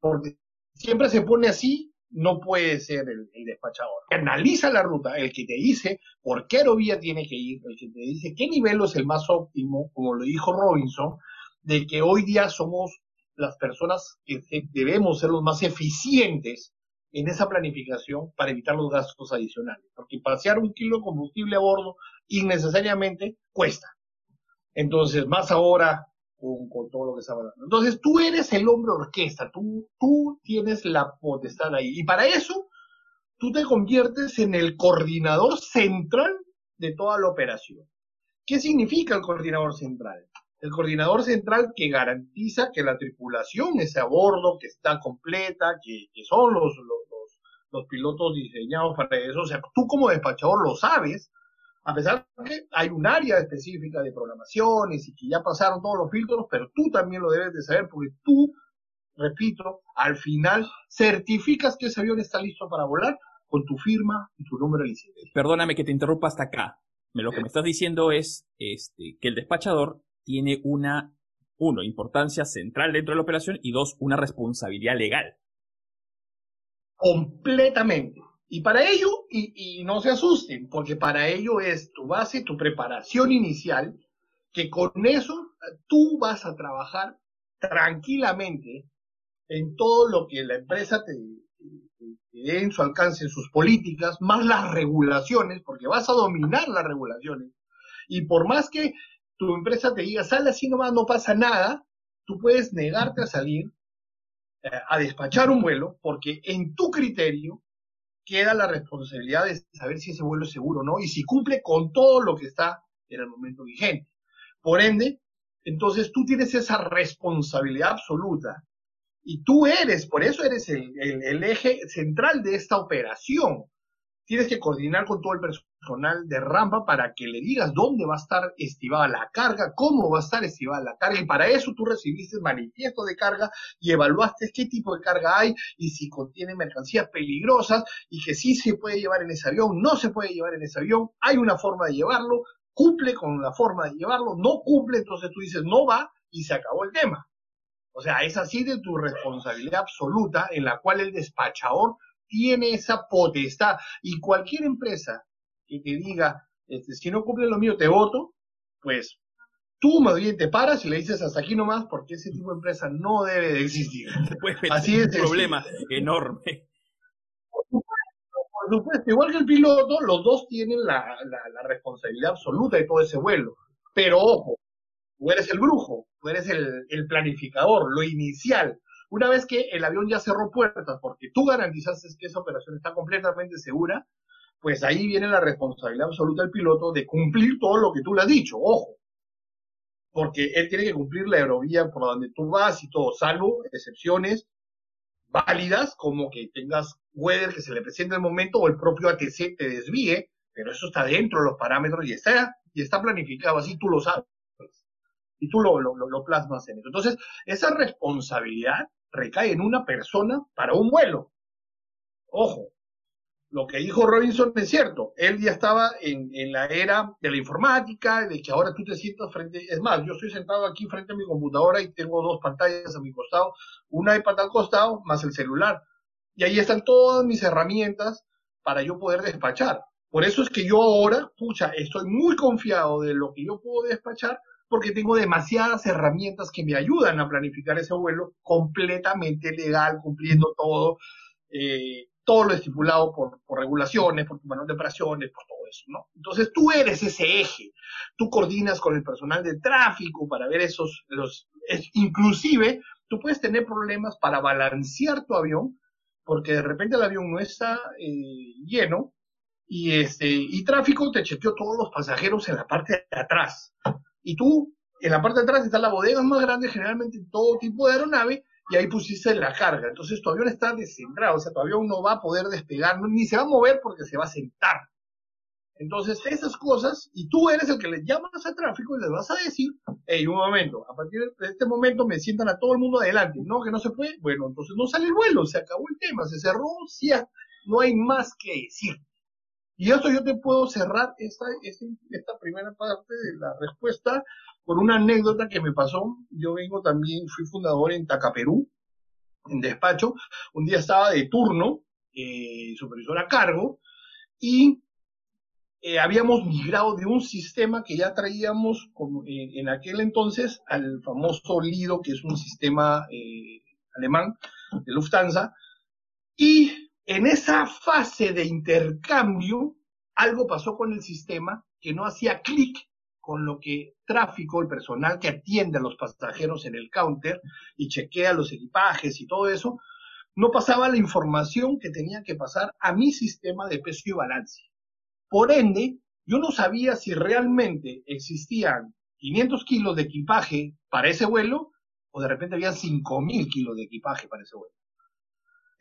porque siempre se pone así, no puede ser el, el, despachador. Analiza la ruta, el que te dice por qué aerovía tiene que ir, el que te dice qué nivel es el más óptimo, como lo dijo Robinson, de que hoy día somos las personas que debemos ser los más eficientes en esa planificación para evitar los gastos adicionales. Porque pasear un kilo de combustible a bordo innecesariamente cuesta. Entonces, más ahora con, todo lo que está hablando. Entonces, tú eres el hombre orquesta, tú, tú tienes la potestad ahí. Y para eso, tú te conviertes en el coordinador central de toda la operación. ¿Qué significa el coordinador central? El coordinador central que garantiza que la tripulación esté a bordo, que está completa, que, son los, los, los, pilotos diseñados para eso. O sea, tú como despachador lo sabes, a pesar de que hay un área específica de programaciones y que ya pasaron todos los filtros, pero tú también lo debes de saber porque tú, repito, al final certificas que ese avión está listo para volar con tu firma y tu número de licencia. Perdóname que te interrumpa hasta acá. Lo que me estás diciendo es este, que el despachador tiene una, uno, importancia central dentro de la operación y dos, una responsabilidad legal. Completamente. Y para ello, y, no se asusten, porque para ello es tu base, tu preparación inicial, que con eso tú vas a trabajar tranquilamente en todo lo que la empresa te, dé en su alcance, en sus políticas, más las regulaciones, porque vas a dominar las regulaciones. Y por más que tu empresa te diga, sale así nomás, no pasa nada, tú puedes negarte a salir, eh, a despachar un vuelo, porque en tu criterio queda la responsabilidad de saber si ese vuelo es seguro o no, y si cumple con todo lo que está en el momento vigente. Por ende, entonces tú tienes esa responsabilidad absoluta y tú eres, por eso eres el eje central de esta operación tienes que coordinar con todo el personal de rampa para que le digas dónde va a estar estivada la carga, cómo va a estar estivada la carga, y para eso tú recibiste manifiesto de carga y evaluaste qué tipo de carga hay y si contiene mercancías peligrosas y que sí se puede llevar en ese avión, no se puede llevar en ese avión, hay una forma de llevarlo, cumple con la forma de llevarlo, no cumple, entonces tú dices no va y se acabó el tema. O sea, es así de tu responsabilidad absoluta en la cual el despachador tiene esa potestad. Y cualquier empresa que te diga, este, si no cumple lo mío, te voto, pues tú más bien te paras y le dices hasta aquí nomás, porque ese tipo de empresa no debe de existir. Así es. Un problema enorme. Por supuesto, igual que el piloto, los dos tienen la, la, responsabilidad absoluta de todo ese vuelo. Pero ojo, tú eres el brujo, tú eres el, el planificador, lo inicial. Una vez que el avión ya cerró puertas porque tú garantizaste que esa operación está completamente segura, pues ahí viene la responsabilidad absoluta del piloto de cumplir todo lo que tú le has dicho, ojo. Porque él tiene que cumplir la aerovía por donde tú vas y todo, salvo excepciones válidas, como que tengas weather que se le presente el momento o el propio ATC te desvíe, pero eso está dentro de los parámetros y está, y está planificado, así tú lo sabes. Y tú lo, lo, lo plasmas en eso. Entonces, esa responsabilidad recae en una persona para un vuelo. Ojo, lo que dijo Robinson es cierto. Él ya estaba en, la era de la informática, de que ahora tú te sientas frente. Es más, yo estoy sentado aquí frente a mi computadora y tengo dos pantallas a mi costado, una iPad al costado, más el celular. Y ahí están todas mis herramientas para yo poder despachar. Por eso es que yo ahora, pucha, estoy muy confiado de lo que yo puedo despachar porque tengo demasiadas herramientas que me ayudan a planificar ese vuelo completamente legal, cumpliendo todo, eh, todo lo estipulado por, regulaciones, por tu manual de operaciones, por todo eso, ¿no? Entonces tú eres ese eje, tú coordinas con el personal de tráfico para ver esos, los, inclusive tú puedes tener problemas para balancear tu avión, porque de repente el avión no está eh, lleno, y este y tráfico te chequeó todos los pasajeros en la parte de atrás y tú, en la parte de atrás está la bodega más grande, generalmente todo tipo de aeronave, y ahí pusiste la carga. Entonces tu avión está descentrado, o sea, tu avión no va a poder despegar, ni se va a mover porque se va a sentar. Entonces, esas cosas, y tú eres el que le llamas a tráfico y les vas a decir, hey, un momento, a partir de este momento me sientan a todo el mundo adelante, no, que no se puede, bueno, entonces no sale el vuelo, se acabó el tema, se cerró, sí, no hay más que decir. Y esto yo te puedo cerrar esta, esta, primera parte de la respuesta con una anécdota que me pasó. Yo vengo también, fui fundador en Tacaperú, en despacho. Un día estaba de turno, eh, supervisor a cargo, y eh, habíamos migrado de un sistema que ya traíamos eh, en aquel entonces al famoso Lido, que es un sistema eh, alemán de Lufthansa, y en esa fase de intercambio, algo pasó con el sistema que no hacía clic con lo que tráfico, el personal que atiende a los pasajeros en el counter y chequea los equipajes y todo eso, no pasaba la información que tenía que pasar a mi sistema de peso y balance. Por ende, yo no sabía si realmente existían 500 kilos de equipaje para ese vuelo o de repente había 5.000 kilos de equipaje para ese vuelo.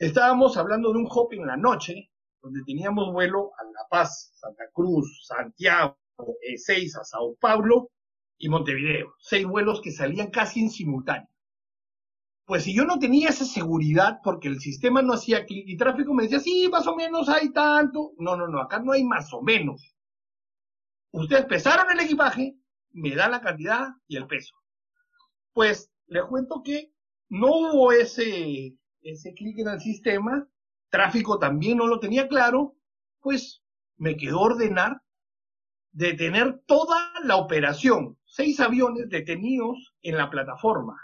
Estábamos hablando de un hop en la noche, donde teníamos vuelo a La Paz, Santa Cruz, Santiago, E6 a Sao Paulo y Montevideo. Seis vuelos que salían casi en simultáneo. Pues si yo no tenía esa seguridad porque el sistema no hacía clic y tráfico me decía, sí, más o menos hay tanto. No, no, no, acá no hay más o menos. Ustedes pesaron el equipaje, me da la cantidad y el peso. Pues les cuento que no hubo ese, ese clic en el sistema, tráfico también no lo tenía claro, pues me quedó ordenar detener toda la operación. Seis aviones detenidos en la plataforma.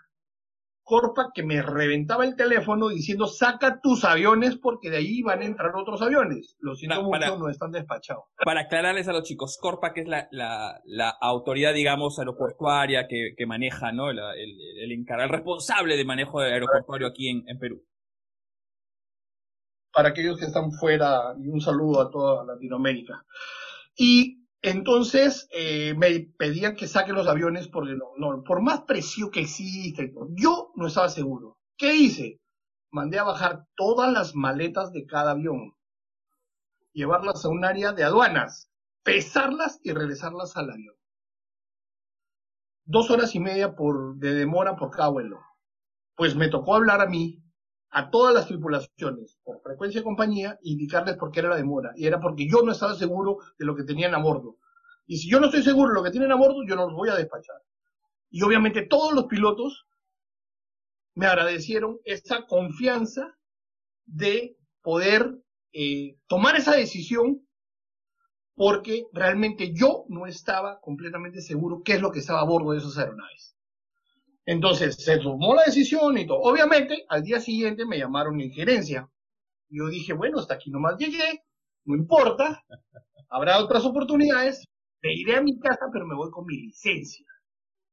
Corpa que me reventaba el teléfono diciendo saca tus aviones porque de ahí van a entrar otros aviones. Lo siento mucho, no están despachados. Para aclararles a los chicos, Corpa que es la, la, autoridad, digamos, aeroportuaria que, que maneja, ¿no? el, el, el, responsable de manejo aeroportuario aquí en, en Perú. Para aquellos que están fuera, y un saludo a toda Latinoamérica. Y entonces eh, me pedían que saque los aviones porque no, por más precio que existe, yo no estaba seguro. ¿Qué hice? Mandé a bajar todas las maletas de cada avión, llevarlas a un área de aduanas, pesarlas y regresarlas al avión. Dos horas y media por, de demora por cada vuelo. Pues me tocó hablar a mí, a todas las tripulaciones, por frecuencia de compañía, e indicarles por qué era la demora. Y era porque yo no estaba seguro de lo que tenían a bordo. Y si yo no estoy seguro de lo que tienen a bordo, yo no los voy a despachar. Y obviamente todos los pilotos me agradecieron esa confianza de poder eh, tomar esa decisión porque realmente yo no estaba completamente seguro qué es lo que estaba a bordo de esas aeronaves. Entonces se tomó la decisión y todo. Obviamente, al día siguiente me llamaron en gerencia. Yo dije, bueno, hasta aquí nomás llegué, no importa, habrá otras oportunidades, me iré a mi casa, pero me voy con mi licencia.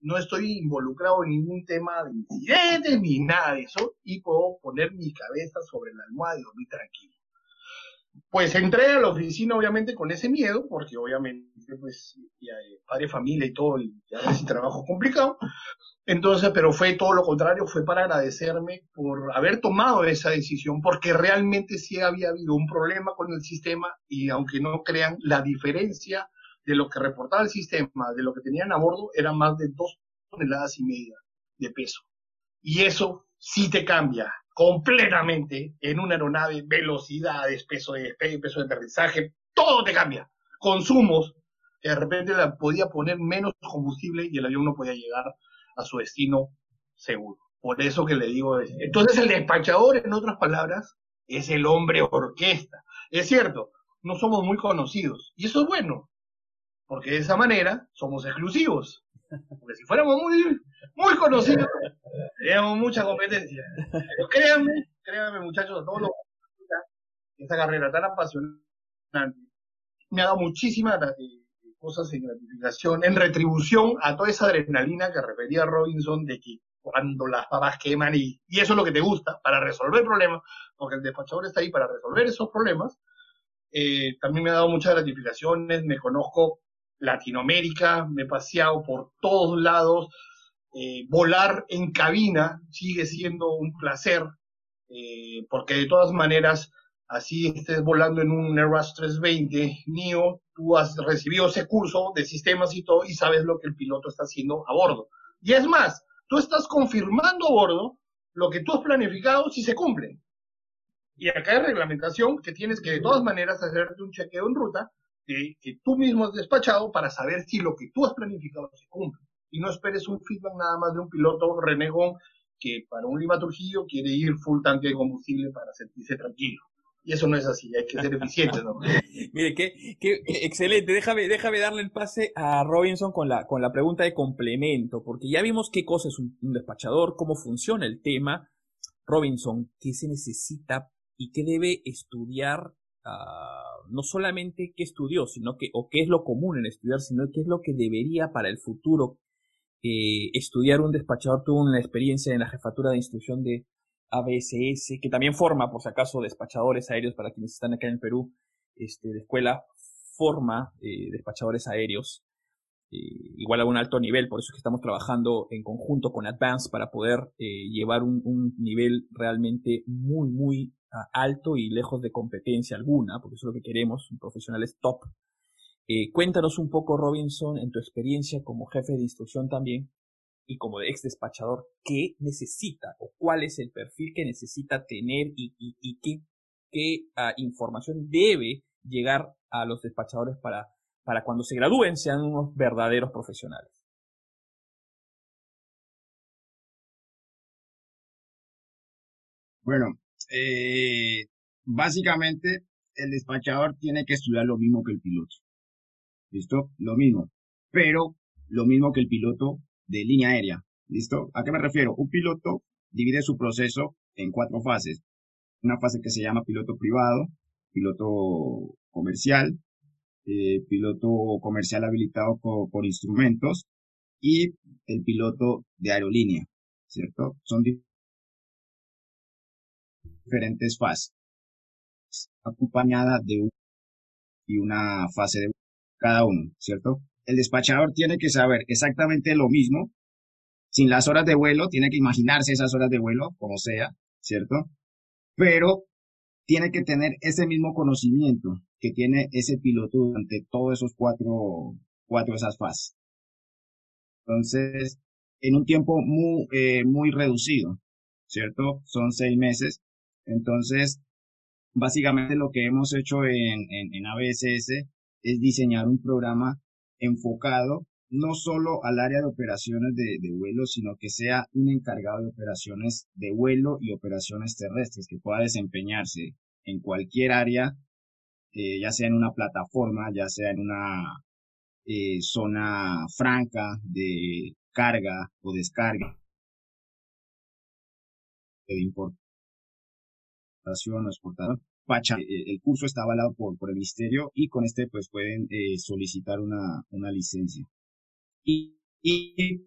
No estoy involucrado en ningún tema de incidentes ni nada de eso y puedo poner mi cabeza sobre la almohada y dormir tranquilo. Pues entré a la oficina obviamente con ese miedo, porque obviamente pues ya, padre familia y todo, y ya es trabajo complicado, entonces, pero fue todo lo contrario, fue para agradecerme por haber tomado esa decisión, porque realmente sí había habido un problema con el sistema y aunque no crean, la diferencia de lo que reportaba el sistema, de lo que tenían a bordo, era más de dos toneladas y media de peso. Y eso sí te cambia completamente en una aeronave, velocidades, peso de despegue, peso de aterrizaje, todo te cambia. Consumos, que de repente la podía poner menos combustible y el avión no podía llegar a su destino seguro. Por eso que le digo, entonces el despachador, en otras palabras, es el hombre orquesta. Es cierto, no somos muy conocidos y eso es bueno, porque de esa manera somos exclusivos. Porque si fuéramos muy, muy conocidos, tendríamos mucha competencia. Pero créanme, créanme muchachos, a todos los esta carrera tan apasionante me ha dado muchísima cosas en gratificación, en retribución a toda esa adrenalina que refería Robinson de que cuando las papas queman y, y eso es lo que te gusta para resolver problemas, porque el despachador está ahí para resolver esos problemas, eh, también me ha dado muchas gratificaciones, me conozco Latinoamérica, me he paseado por todos lados, eh, volar en cabina sigue siendo un placer, eh, porque de todas maneras, así estés volando en un Airbus 320 NIO, tú has recibido ese curso de sistemas y todo y sabes lo que el piloto está haciendo a bordo. Y es más, tú estás confirmando a bordo lo que tú has planificado si se cumple. Y acá hay reglamentación que tienes que de todas maneras hacerte un chequeo en ruta que, tú mismo has despachado para saber si lo que tú has planificado se cumple. Y no esperes un feedback nada más de un piloto renegón que para un Lima Trujillo quiere ir full tanque de combustible para sentirse tranquilo. Y eso no es así, hay que ser eficientes, ¿no? Mire, qué, qué, excelente. Déjame, déjame darle el pase a Robinson con la, con la pregunta de complemento, porque ya vimos qué cosa es un, despachador, cómo funciona el tema. Robinson, ¿qué se necesita y qué debe estudiar? Uh, no solamente qué estudió, sino que, o qué es lo común en estudiar, sino qué es lo que debería para el futuro eh, estudiar un despachador. Tuvo una experiencia en la jefatura de instrucción de ABSS, que también forma, por si acaso, despachadores aéreos para quienes están acá en el Perú, este, de escuela, forma despachadores aéreos igual a un alto nivel, por eso es que estamos trabajando en conjunto con Advance para poder llevar un, nivel realmente muy, muy ah, alto y lejos de competencia alguna, porque eso es lo que queremos, profesionales top. cuéntanos un poco, Robinson, en tu experiencia como jefe de instrucción también, y como ex despachador, qué necesita o cuál es el perfil que necesita tener y, y, qué, qué ah, información debe llegar a los despachadores para, para cuando se gradúen sean unos verdaderos profesionales. Bueno, eh, básicamente el despachador tiene que estudiar lo mismo que el piloto. ¿Listo? Lo mismo. Pero lo mismo que el piloto de línea aérea. ¿Listo? ¿A qué me refiero? Un piloto divide su proceso en cuatro fases. Una fase que se llama piloto privado, piloto comercial, eh, piloto comercial habilitado por instrumentos y el piloto de aerolínea, ¿cierto? Son diferentes fases, acompañada de un, y una fase de cada uno, ¿cierto? el despachador tiene que saber exactamente lo mismo, sin las horas de vuelo, tiene que imaginarse esas horas de vuelo, como sea, ¿cierto? Pero tiene que tener ese mismo conocimiento que tiene ese piloto durante todos esos cuatro, cuatro esas fases. Entonces, en un tiempo muy, eh, muy reducido, ¿cierto? Son seis meses. Entonces, básicamente lo que hemos hecho en, en, en ABSS es diseñar un programa enfocado no solo al área de operaciones de, vuelo, sino que sea un encargado de operaciones de vuelo y operaciones terrestres, que pueda desempeñarse en cualquier área, eh, ya sea en una plataforma, ya sea en una eh, zona franca de carga o descarga de importación o exportación Pacha, eh, el curso está avalado por, por el ministerio y con este pues pueden solicitar una, una licencia. Y, y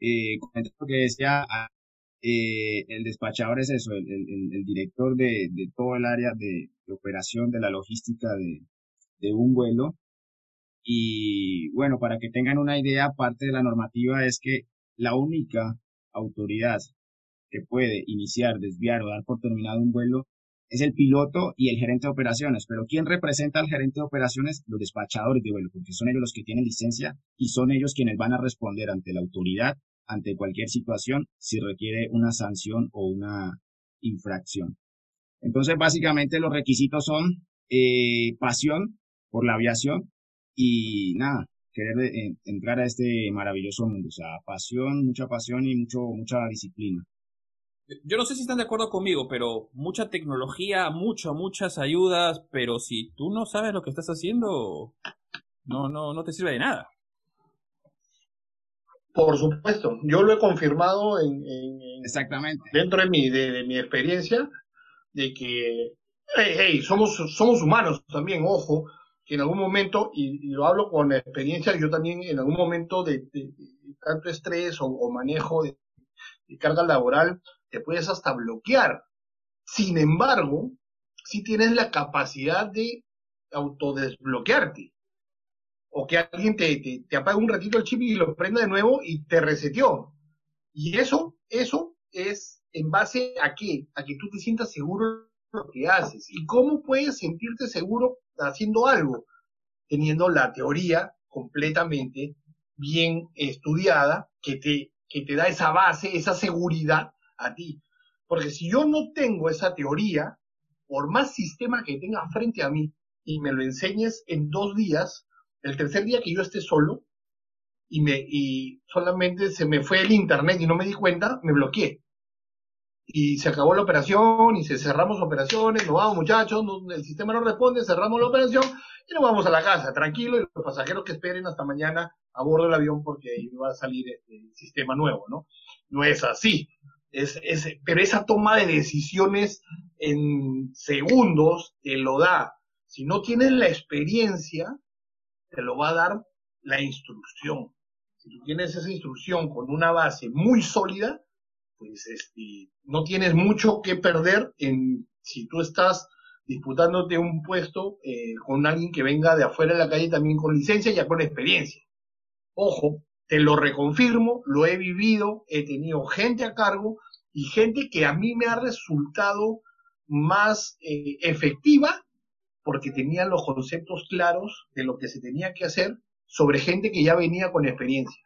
eh, que decía, eh, el despachador es eso, el, director de, de, todo el área de, de, operación de la logística de, de un vuelo. Y bueno, para que tengan una idea, parte de la normativa es que la única autoridad que puede iniciar, desviar o dar por terminado un vuelo es el piloto y el gerente de operaciones. Pero ¿quién representa al gerente de operaciones? Los despachadores de vuelo, porque son ellos los que tienen licencia y son ellos quienes van a responder ante la autoridad, ante cualquier situación, si requiere una sanción o una infracción. Entonces, básicamente los requisitos son eh, pasión por la aviación y nada, querer eh, entrar a este maravilloso mundo. O sea, pasión, mucha pasión y mucho, mucha disciplina yo no sé si están de acuerdo conmigo, pero mucha tecnología, mucho, muchas ayudas, pero si tú no sabes lo que estás haciendo, no, no, no te sirve de nada. Por supuesto, yo lo he confirmado en, exactamente dentro de mi de, mi experiencia de que hey, somos somos humanos también, ojo, que en algún momento y, lo hablo con experiencia, yo también en algún momento de, tanto estrés o, manejo de carga laboral te puedes hasta bloquear. Sin embargo, si tienes la capacidad de autodesbloquearte. O que alguien te, te, apague un ratito el chip y lo prenda de nuevo y te reseteó. Y eso, eso es en base a qué? A que tú te sientas seguro lo que haces. ¿Y cómo puedes sentirte seguro haciendo algo? Teniendo la teoría completamente bien estudiada que te, que te da esa base, esa seguridad a ti. Porque si yo no tengo esa teoría, por más sistema que tenga frente a mí y me lo enseñes en dos días, el tercer día que yo esté solo y, me, y solamente se me fue el internet y no me di cuenta, me bloqueé. Y se acabó la operación y se cerramos operaciones, nos vamos muchachos, el sistema no responde, cerramos la operación y nos vamos a la casa, tranquilo, y los pasajeros que esperen hasta mañana a bordo del avión porque ahí va a salir el sistema nuevo, ¿no? No es así. Es, es, pero esa toma de decisiones en segundos te lo da. Si no tienes la experiencia, te lo va a dar la instrucción. Si tú tienes esa instrucción con una base muy sólida, pues este, no tienes mucho que perder en si tú estás disputándote un puesto eh, con alguien que venga de afuera de la calle también con licencia y con experiencia. Ojo, te lo reconfirmo, lo he vivido, he tenido gente a cargo y gente que a mí me ha resultado más eh, efectiva porque tenían los conceptos claros de lo que se tenía que hacer sobre gente que ya venía con experiencia.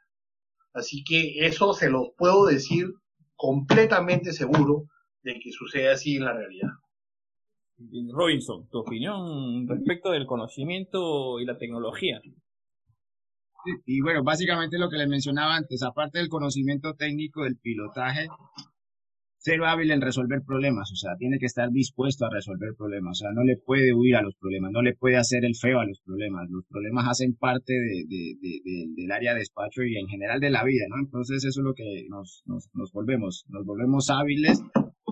Así que eso se los puedo decir completamente seguro de que sucede así en la realidad. Robinson, tu opinión respecto del conocimiento y la tecnología. Y bueno, básicamente lo que les mencionaba antes, aparte del conocimiento técnico del pilotaje, ser hábil en resolver problemas, o sea, tiene que estar dispuesto a resolver problemas, o sea, no le puede huir a los problemas, no le puede hacer el feo a los problemas, los problemas hacen parte de, del área de despacho y en general de la vida, ¿no? Entonces eso es lo que nos, nos, nos volvemos, nos volvemos hábiles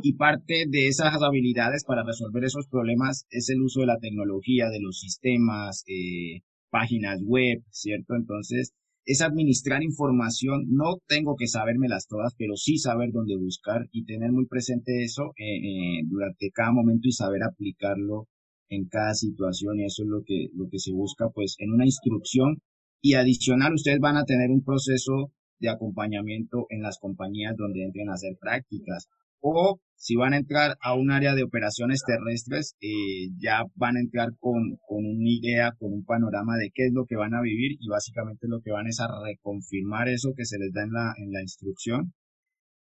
y parte de esas habilidades para resolver esos problemas es el uso de la tecnología, de los sistemas, eh, páginas web, ¿cierto? Entonces, es administrar información, no tengo que sabérmelas todas, pero sí saber dónde buscar y tener muy presente eso eh, eh, durante cada momento y saber aplicarlo en cada situación. Y eso es lo que, lo que se busca pues en una instrucción. Y adicional ustedes van a tener un proceso de acompañamiento en las compañías donde entren a hacer prácticas. O si van a entrar a un área de operaciones terrestres, eh, ya van a entrar con, con una idea, con un panorama de qué es lo que van a vivir y básicamente lo que van es a reconfirmar eso que se les da en la, en la instrucción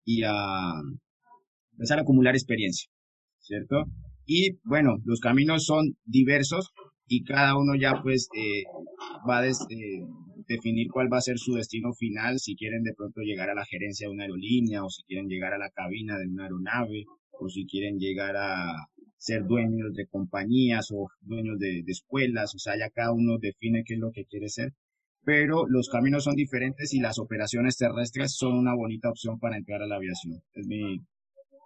y a empezar a acumular experiencia, ¿cierto? Y bueno, los caminos son diversos y cada uno ya pues eh, va a eh, definir cuál va a ser su destino final, si quieren de pronto llegar a la gerencia de una aerolínea o si quieren llegar a la cabina de una aeronave o si quieren llegar a ser dueños de compañías o dueños de, escuelas, o sea, ya cada uno define qué es lo que quiere ser, pero los caminos son diferentes y las operaciones terrestres son una bonita opción para entrar a la aviación. Es mi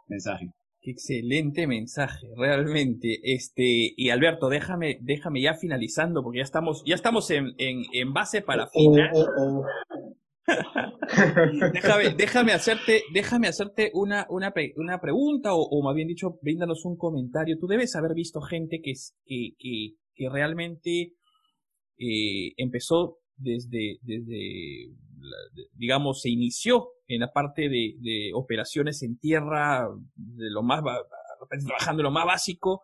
mensaje. Excelente mensaje, realmente. Este, y Alberto, déjame, déjame ya finalizando, porque ya estamos, ya estamos en, en, base para oh, final. Oh, oh, déjame, déjame hacerte, déjame hacerte una, una, una pregunta, o, más bien dicho, bríndanos un comentario. Tú debes haber visto gente que, que, que, que realmente eh, empezó desde, desde digamos, se inició en la parte de, de operaciones en tierra, de lo más, trabajando lo más básico,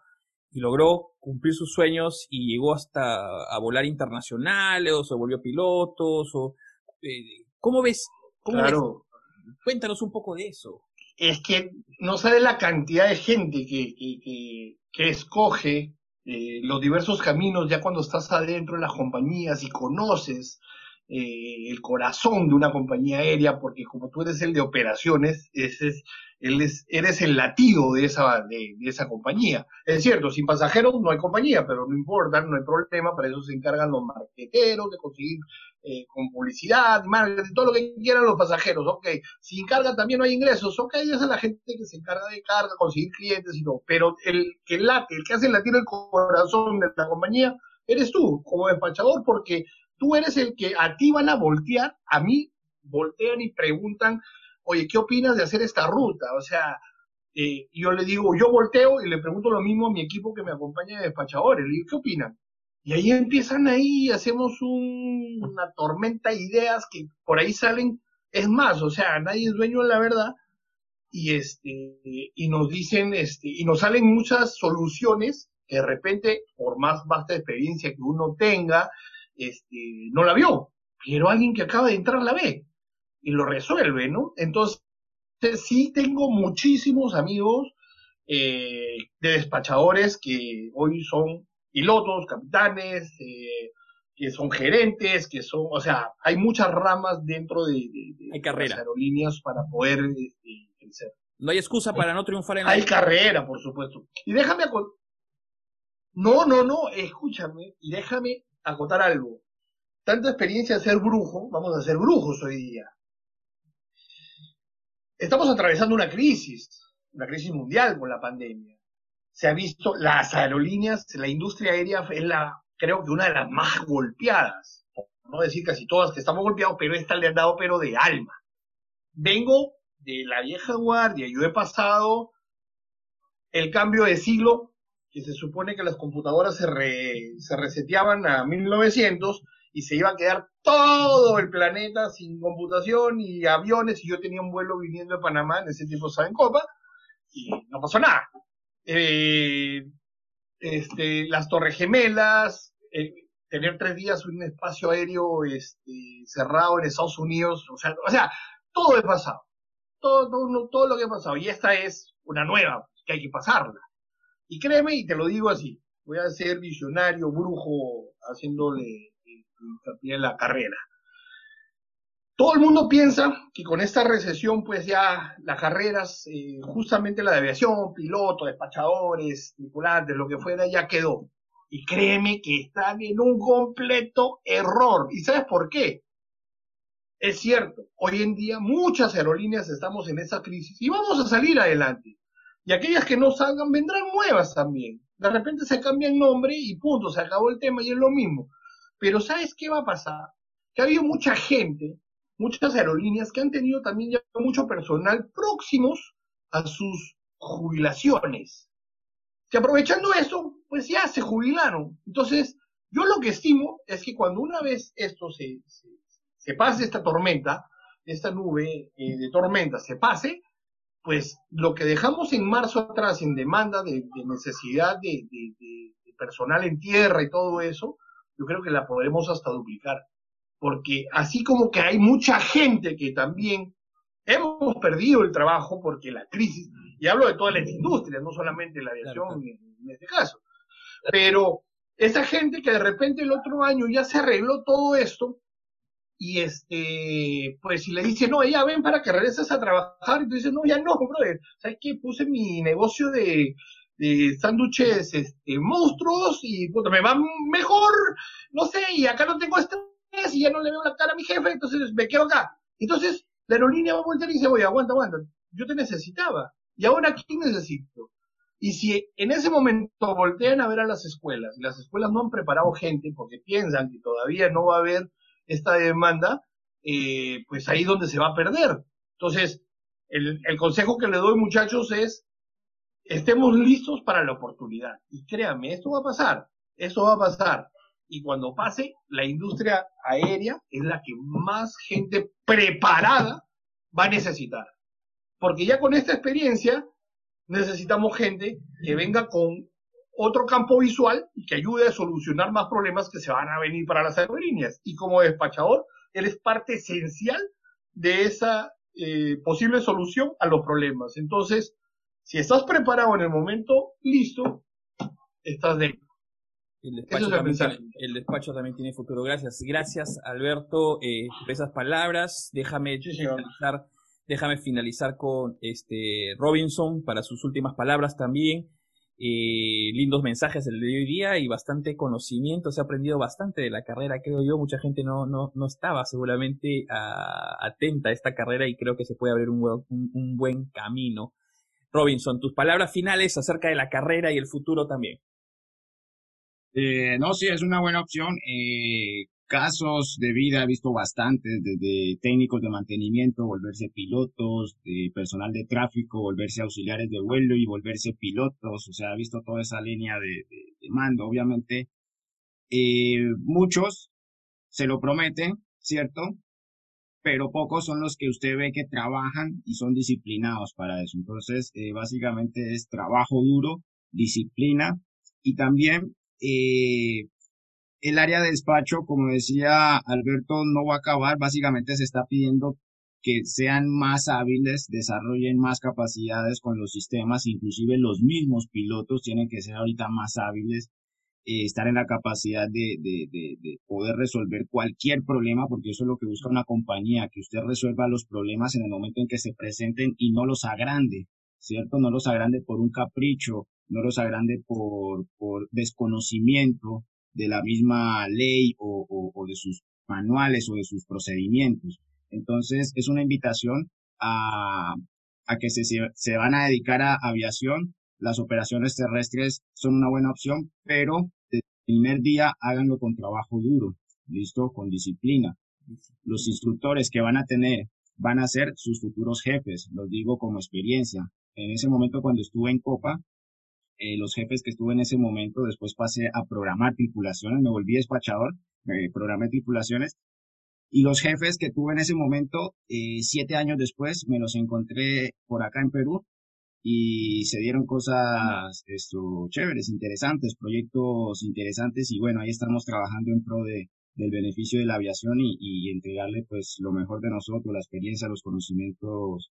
y logró cumplir sus sueños y llegó hasta a volar internacionales, o se volvió pilotos, o eh, ¿cómo ves? claro. Cuéntanos un poco de eso. Es que no sabe la cantidad de gente que, que, que, escoge eh, los diversos caminos ya cuando estás adentro de las compañías y conoces eh, el corazón de una compañía aérea, porque como tú eres el de operaciones, ese es, eres el latido de esa, de, esa compañía. Es cierto, sin pasajeros no hay compañía, pero no importa, no hay problema, para eso se encargan los marqueteros de conseguir eh, con publicidad, marketing, todo lo que quieran los pasajeros, ok. sin carga también no hay ingresos, ok, esa es la gente que se encarga de carga, conseguir clientes y todo, pero el que late, el que hace el corazón de la compañía, eres tú, como despachador, porque tú eres el que a ti van a voltear, a mí voltean y preguntan, oye, ¿qué opinas de hacer esta ruta? O sea, eh, yo le digo, yo volteo y le pregunto lo mismo a mi equipo que me acompaña de despachadores, le digo, ¿qué opinan? Y ahí empiezan ahí, hacemos una tormenta de ideas que por ahí salen, es más, o sea, nadie es dueño de la verdad, y este, y nos dicen, este, y nos salen muchas soluciones que de repente, por más vasta experiencia que uno tenga, este, no la vio, pero alguien que acaba de entrar la ve y lo resuelve, ¿no? Entonces, sí tengo muchísimos amigos eh, de despachadores que hoy son pilotos, capitanes, eh, que son gerentes, que son, o sea, hay muchas ramas dentro de, las aerolíneas para poder este, crecer. No hay excusa para no triunfar en la Hay carrera, por supuesto. Y déjame No, no, no, escúchame, y déjame acotar algo. Tanta experiencia de ser brujo, vamos a ser brujos hoy día. Estamos atravesando una crisis, una crisis mundial con la pandemia. Se ha visto las aerolíneas, la industria aérea es la, creo que una de las más golpeadas. No decir casi todas que estamos golpeados, pero esta le han dado pero de alma. Vengo de la vieja guardia, yo he pasado el cambio de siglo que se supone que las computadoras se, se reseteaban a 1900 y se iba a quedar todo el planeta sin computación y aviones y yo tenía un vuelo viniendo de Panamá, en ese tiempo estaba en Copa y no pasó nada. Eh, este, las Torres Gemelas, eh, tener tres días un espacio aéreo este, cerrado en Estados Unidos, o sea, o sea, todo es pasado, todo, todo, todo lo que ha pasado y esta es una nueva que hay que pasarla. Y créeme, y te lo digo así, voy a ser visionario, brujo, haciéndole hincapié en la carrera. Todo el mundo piensa que con esta recesión, pues ya las carreras, eh, justamente la de aviación, pilotos, despachadores, tripulantes, lo que fuera, ya quedó. Y créeme que están en un completo error. ¿Y sabes por qué? Es cierto, hoy en día muchas aerolíneas estamos en esa crisis y vamos a salir adelante. Y aquellas que no salgan vendrán nuevas también. De repente se cambia el nombre y punto, se acabó el tema y es lo mismo. Pero ¿sabes qué va a pasar? Que ha habido mucha gente, muchas aerolíneas que han tenido también ya mucho personal próximos a sus jubilaciones. Que aprovechando eso, pues ya se jubilaron. Entonces, yo lo que estimo es que cuando una vez esto se, se, pase, esta tormenta, esta nube eh, de tormenta se pase, pues lo que dejamos en marzo atrás en demanda de, necesidad de, personal en tierra y todo eso, yo creo que la podremos hasta duplicar. Porque así como que hay mucha gente que también hemos perdido el trabajo porque la crisis, y hablo de todas las industrias, no solamente la aviación en este caso, pero esa gente que de repente el otro año ya se arregló todo esto, y este, pues si le dice, no, ya ven para que regreses a trabajar, y tú dices, no, ya no, brother, ¿sabes qué? Puse mi negocio de, de sándwiches, este, monstruos, y puta, me va mejor, no sé, y acá no tengo estrés, y ya no le veo la cara a mi jefe, entonces me quedo acá. Entonces, la aerolínea va a voltear y dice, oye, aguanta, aguanta, yo te necesitaba, y ahora ¿quién necesito? Y si en ese momento voltean a ver a las escuelas, y las escuelas no han preparado gente porque piensan que todavía no va a haber esta demanda, eh, pues ahí es donde se va a perder. Entonces, el, consejo que le doy, muchachos, es estemos listos para la oportunidad. Y créanme, esto va a pasar, esto va a pasar. Y cuando pase, la industria aérea es la que más gente preparada va a necesitar. Porque ya con esta experiencia necesitamos gente que venga con otro campo visual y que ayude a solucionar más problemas que se van a venir para las aerolíneas. Y como despachador, él es parte esencial de esa eh, posible solución a los problemas. Entonces, si estás preparado en el momento listo, estás dentro. El despacho, también tiene, el despacho también tiene futuro. Gracias. Gracias, Alberto, eh, por esas palabras. Déjame finalizar, déjame finalizar con este Robinson para sus últimas palabras también. Eh, lindos mensajes el de hoy día y bastante conocimiento. Se ha aprendido bastante de la carrera, creo yo. Mucha gente no, no, no estaba seguramente atenta a esta carrera y creo que se puede abrir un, un, buen camino. Robinson, tus palabras finales acerca de la carrera y el futuro también. Eh, no, sí, es una buena opción. Eh, casos de vida he visto bastantes, desde técnicos de mantenimiento, volverse pilotos, de personal de tráfico, volverse auxiliares de vuelo y volverse pilotos, o sea, he visto toda esa línea de, mando, obviamente. Eh, muchos se lo prometen, ¿cierto? Pero pocos son los que usted ve que trabajan y son disciplinados para eso. Entonces, eh, básicamente es trabajo duro, disciplina y también eh, el área de despacho, como decía Alberto, no va a acabar. Básicamente se está pidiendo que sean más hábiles, desarrollen más capacidades con los sistemas, inclusive los mismos pilotos tienen que ser ahorita más hábiles, eh, estar en la capacidad de, de, de, de, poder resolver cualquier problema, porque eso es lo que busca una compañía, que usted resuelva los problemas en el momento en que se presenten y no los agrande, ¿cierto? No los agrande por un capricho, no los agrande por, por desconocimiento, de la misma ley o, de sus manuales o de sus procedimientos. Entonces, es una invitación a, a que se, se van a dedicar a aviación. Las operaciones terrestres son una buena opción, pero desde el primer día háganlo con trabajo duro, listo, con disciplina. Los instructores que van a tener van a ser sus futuros jefes, los digo como experiencia. En ese momento cuando estuve en Copa, eh, los jefes que estuve en ese momento, después pasé a programar tripulaciones, me volví despachador, me programé tripulaciones, y los jefes que tuve en ese momento, eh, siete años después, me los encontré por acá en Perú, y se dieron cosas esto, chéveres, interesantes, proyectos interesantes, y bueno, ahí estamos trabajando en pro de, del beneficio de la aviación y, y entregarle pues lo mejor de nosotros, la experiencia, los conocimientos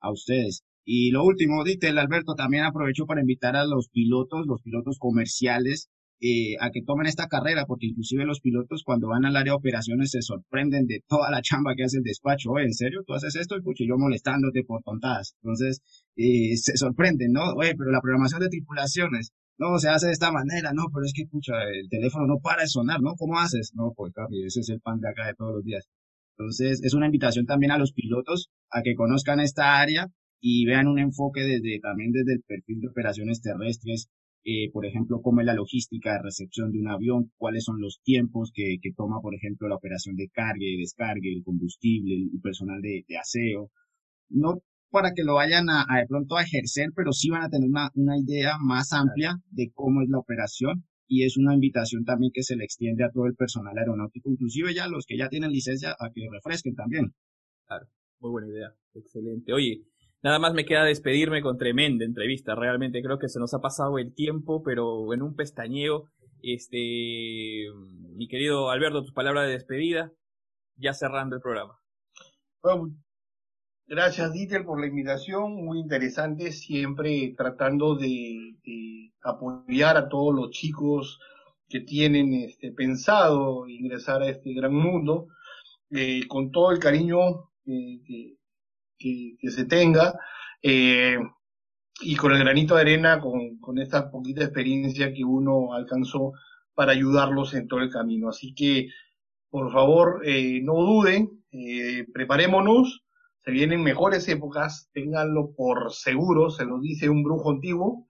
a ustedes. Y lo último, el Alberto, también aprovecho para invitar a los pilotos, los pilotos comerciales, eh, a que tomen esta carrera, porque inclusive los pilotos cuando van al área de operaciones se sorprenden de toda la chamba que hace el despacho. Oye, ¿en serio? ¿Tú haces esto? Y yo molestándote por tontadas. Entonces, eh, se sorprenden, ¿no? Oye, pero la programación de tripulaciones, no, se hace de esta manera, no, pero es que, pucha, el teléfono no para de sonar, ¿no? ¿Cómo haces? No, pues, capi, ese es el pan de acá de todos los días. Entonces, es una invitación también a los pilotos a que conozcan esta área y vean un enfoque desde, también desde el perfil de operaciones terrestres, eh, por ejemplo, cómo es la logística de recepción de un avión, cuáles son los tiempos que, que toma, por ejemplo, la operación de carga y descargue, el combustible, el personal de, de aseo. No para que lo vayan a, de pronto a ejercer, pero sí van a tener una, una idea más amplia de cómo es la operación y es una invitación también que se le extiende a todo el personal aeronáutico, inclusive ya los que ya tienen licencia, a que refresquen también. Claro, muy buena idea, excelente. Oye, nada más me queda despedirme con tremenda entrevista, realmente creo que se nos ha pasado el tiempo, pero en un pestañeo, este, mi querido Alberto, tus palabras de despedida, ya cerrando el programa. Gracias, Dieter, por la invitación. Muy interesante, siempre tratando de, apoyar a todos los chicos que tienen este, pensado ingresar a este gran mundo, eh, con todo el cariño que, se tenga eh, y con el granito de arena, con, con esta poquita experiencia que uno alcanzó para ayudarlos en todo el camino. Así que, por favor, eh, no duden, preparémonos se vienen mejores épocas, ténganlo por seguro, se lo dice un brujo antiguo.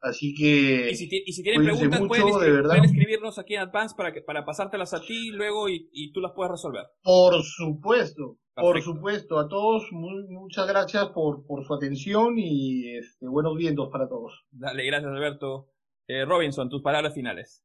Así que. Y si, tienen preguntas, pueden, escribirnos aquí en Advance para, que, para pasártelas a ti luego y, tú las puedas resolver. Por supuesto, por supuesto. A todos, muchas gracias por, por su atención y este, buenos vientos para todos. Dale, gracias, Alberto. Eh, Robinson, tus palabras finales.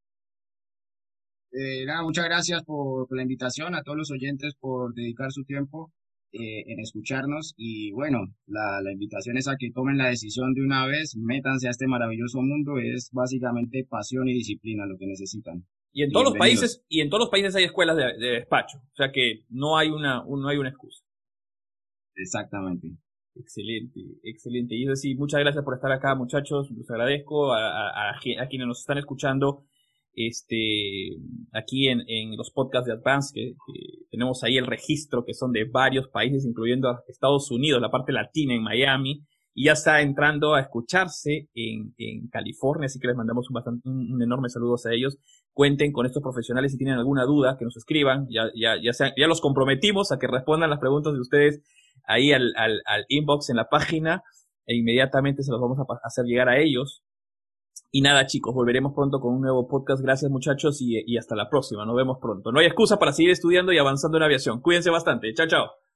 Eh, nada, muchas gracias por la invitación, a todos los oyentes por dedicar su tiempo eh, en escucharnos y bueno, la, la, invitación es a que tomen la decisión de una vez, métanse a este maravilloso mundo, es básicamente pasión y disciplina lo que necesitan. Y en todos los países, y en todos los países hay escuelas de, despacho, o sea que no hay una, no hay una excusa. Exactamente. Excelente, excelente. Y es decir, muchas gracias por estar acá, muchachos. Les agradezco a, a, a quienes nos están escuchando este, aquí en, en los podcasts de Advance, que, tenemos ahí el registro que son de varios países, incluyendo Estados Unidos, la parte latina en Miami, y ya está entrando a escucharse en, en California, así que les mandamos un, bastante, un, enorme saludo a ellos. Cuenten con estos profesionales si tienen alguna duda, que nos escriban, ya, ya, ya, ya los comprometimos a que respondan las preguntas de ustedes ahí al, al, inbox en la página e inmediatamente se los vamos a hacer llegar a ellos y nada, chicos, volveremos pronto con un nuevo podcast. Gracias, muchachos, y, y hasta la próxima. Nos vemos pronto. No hay excusa para seguir estudiando y avanzando en aviación. Cuídense bastante. Chao, chao.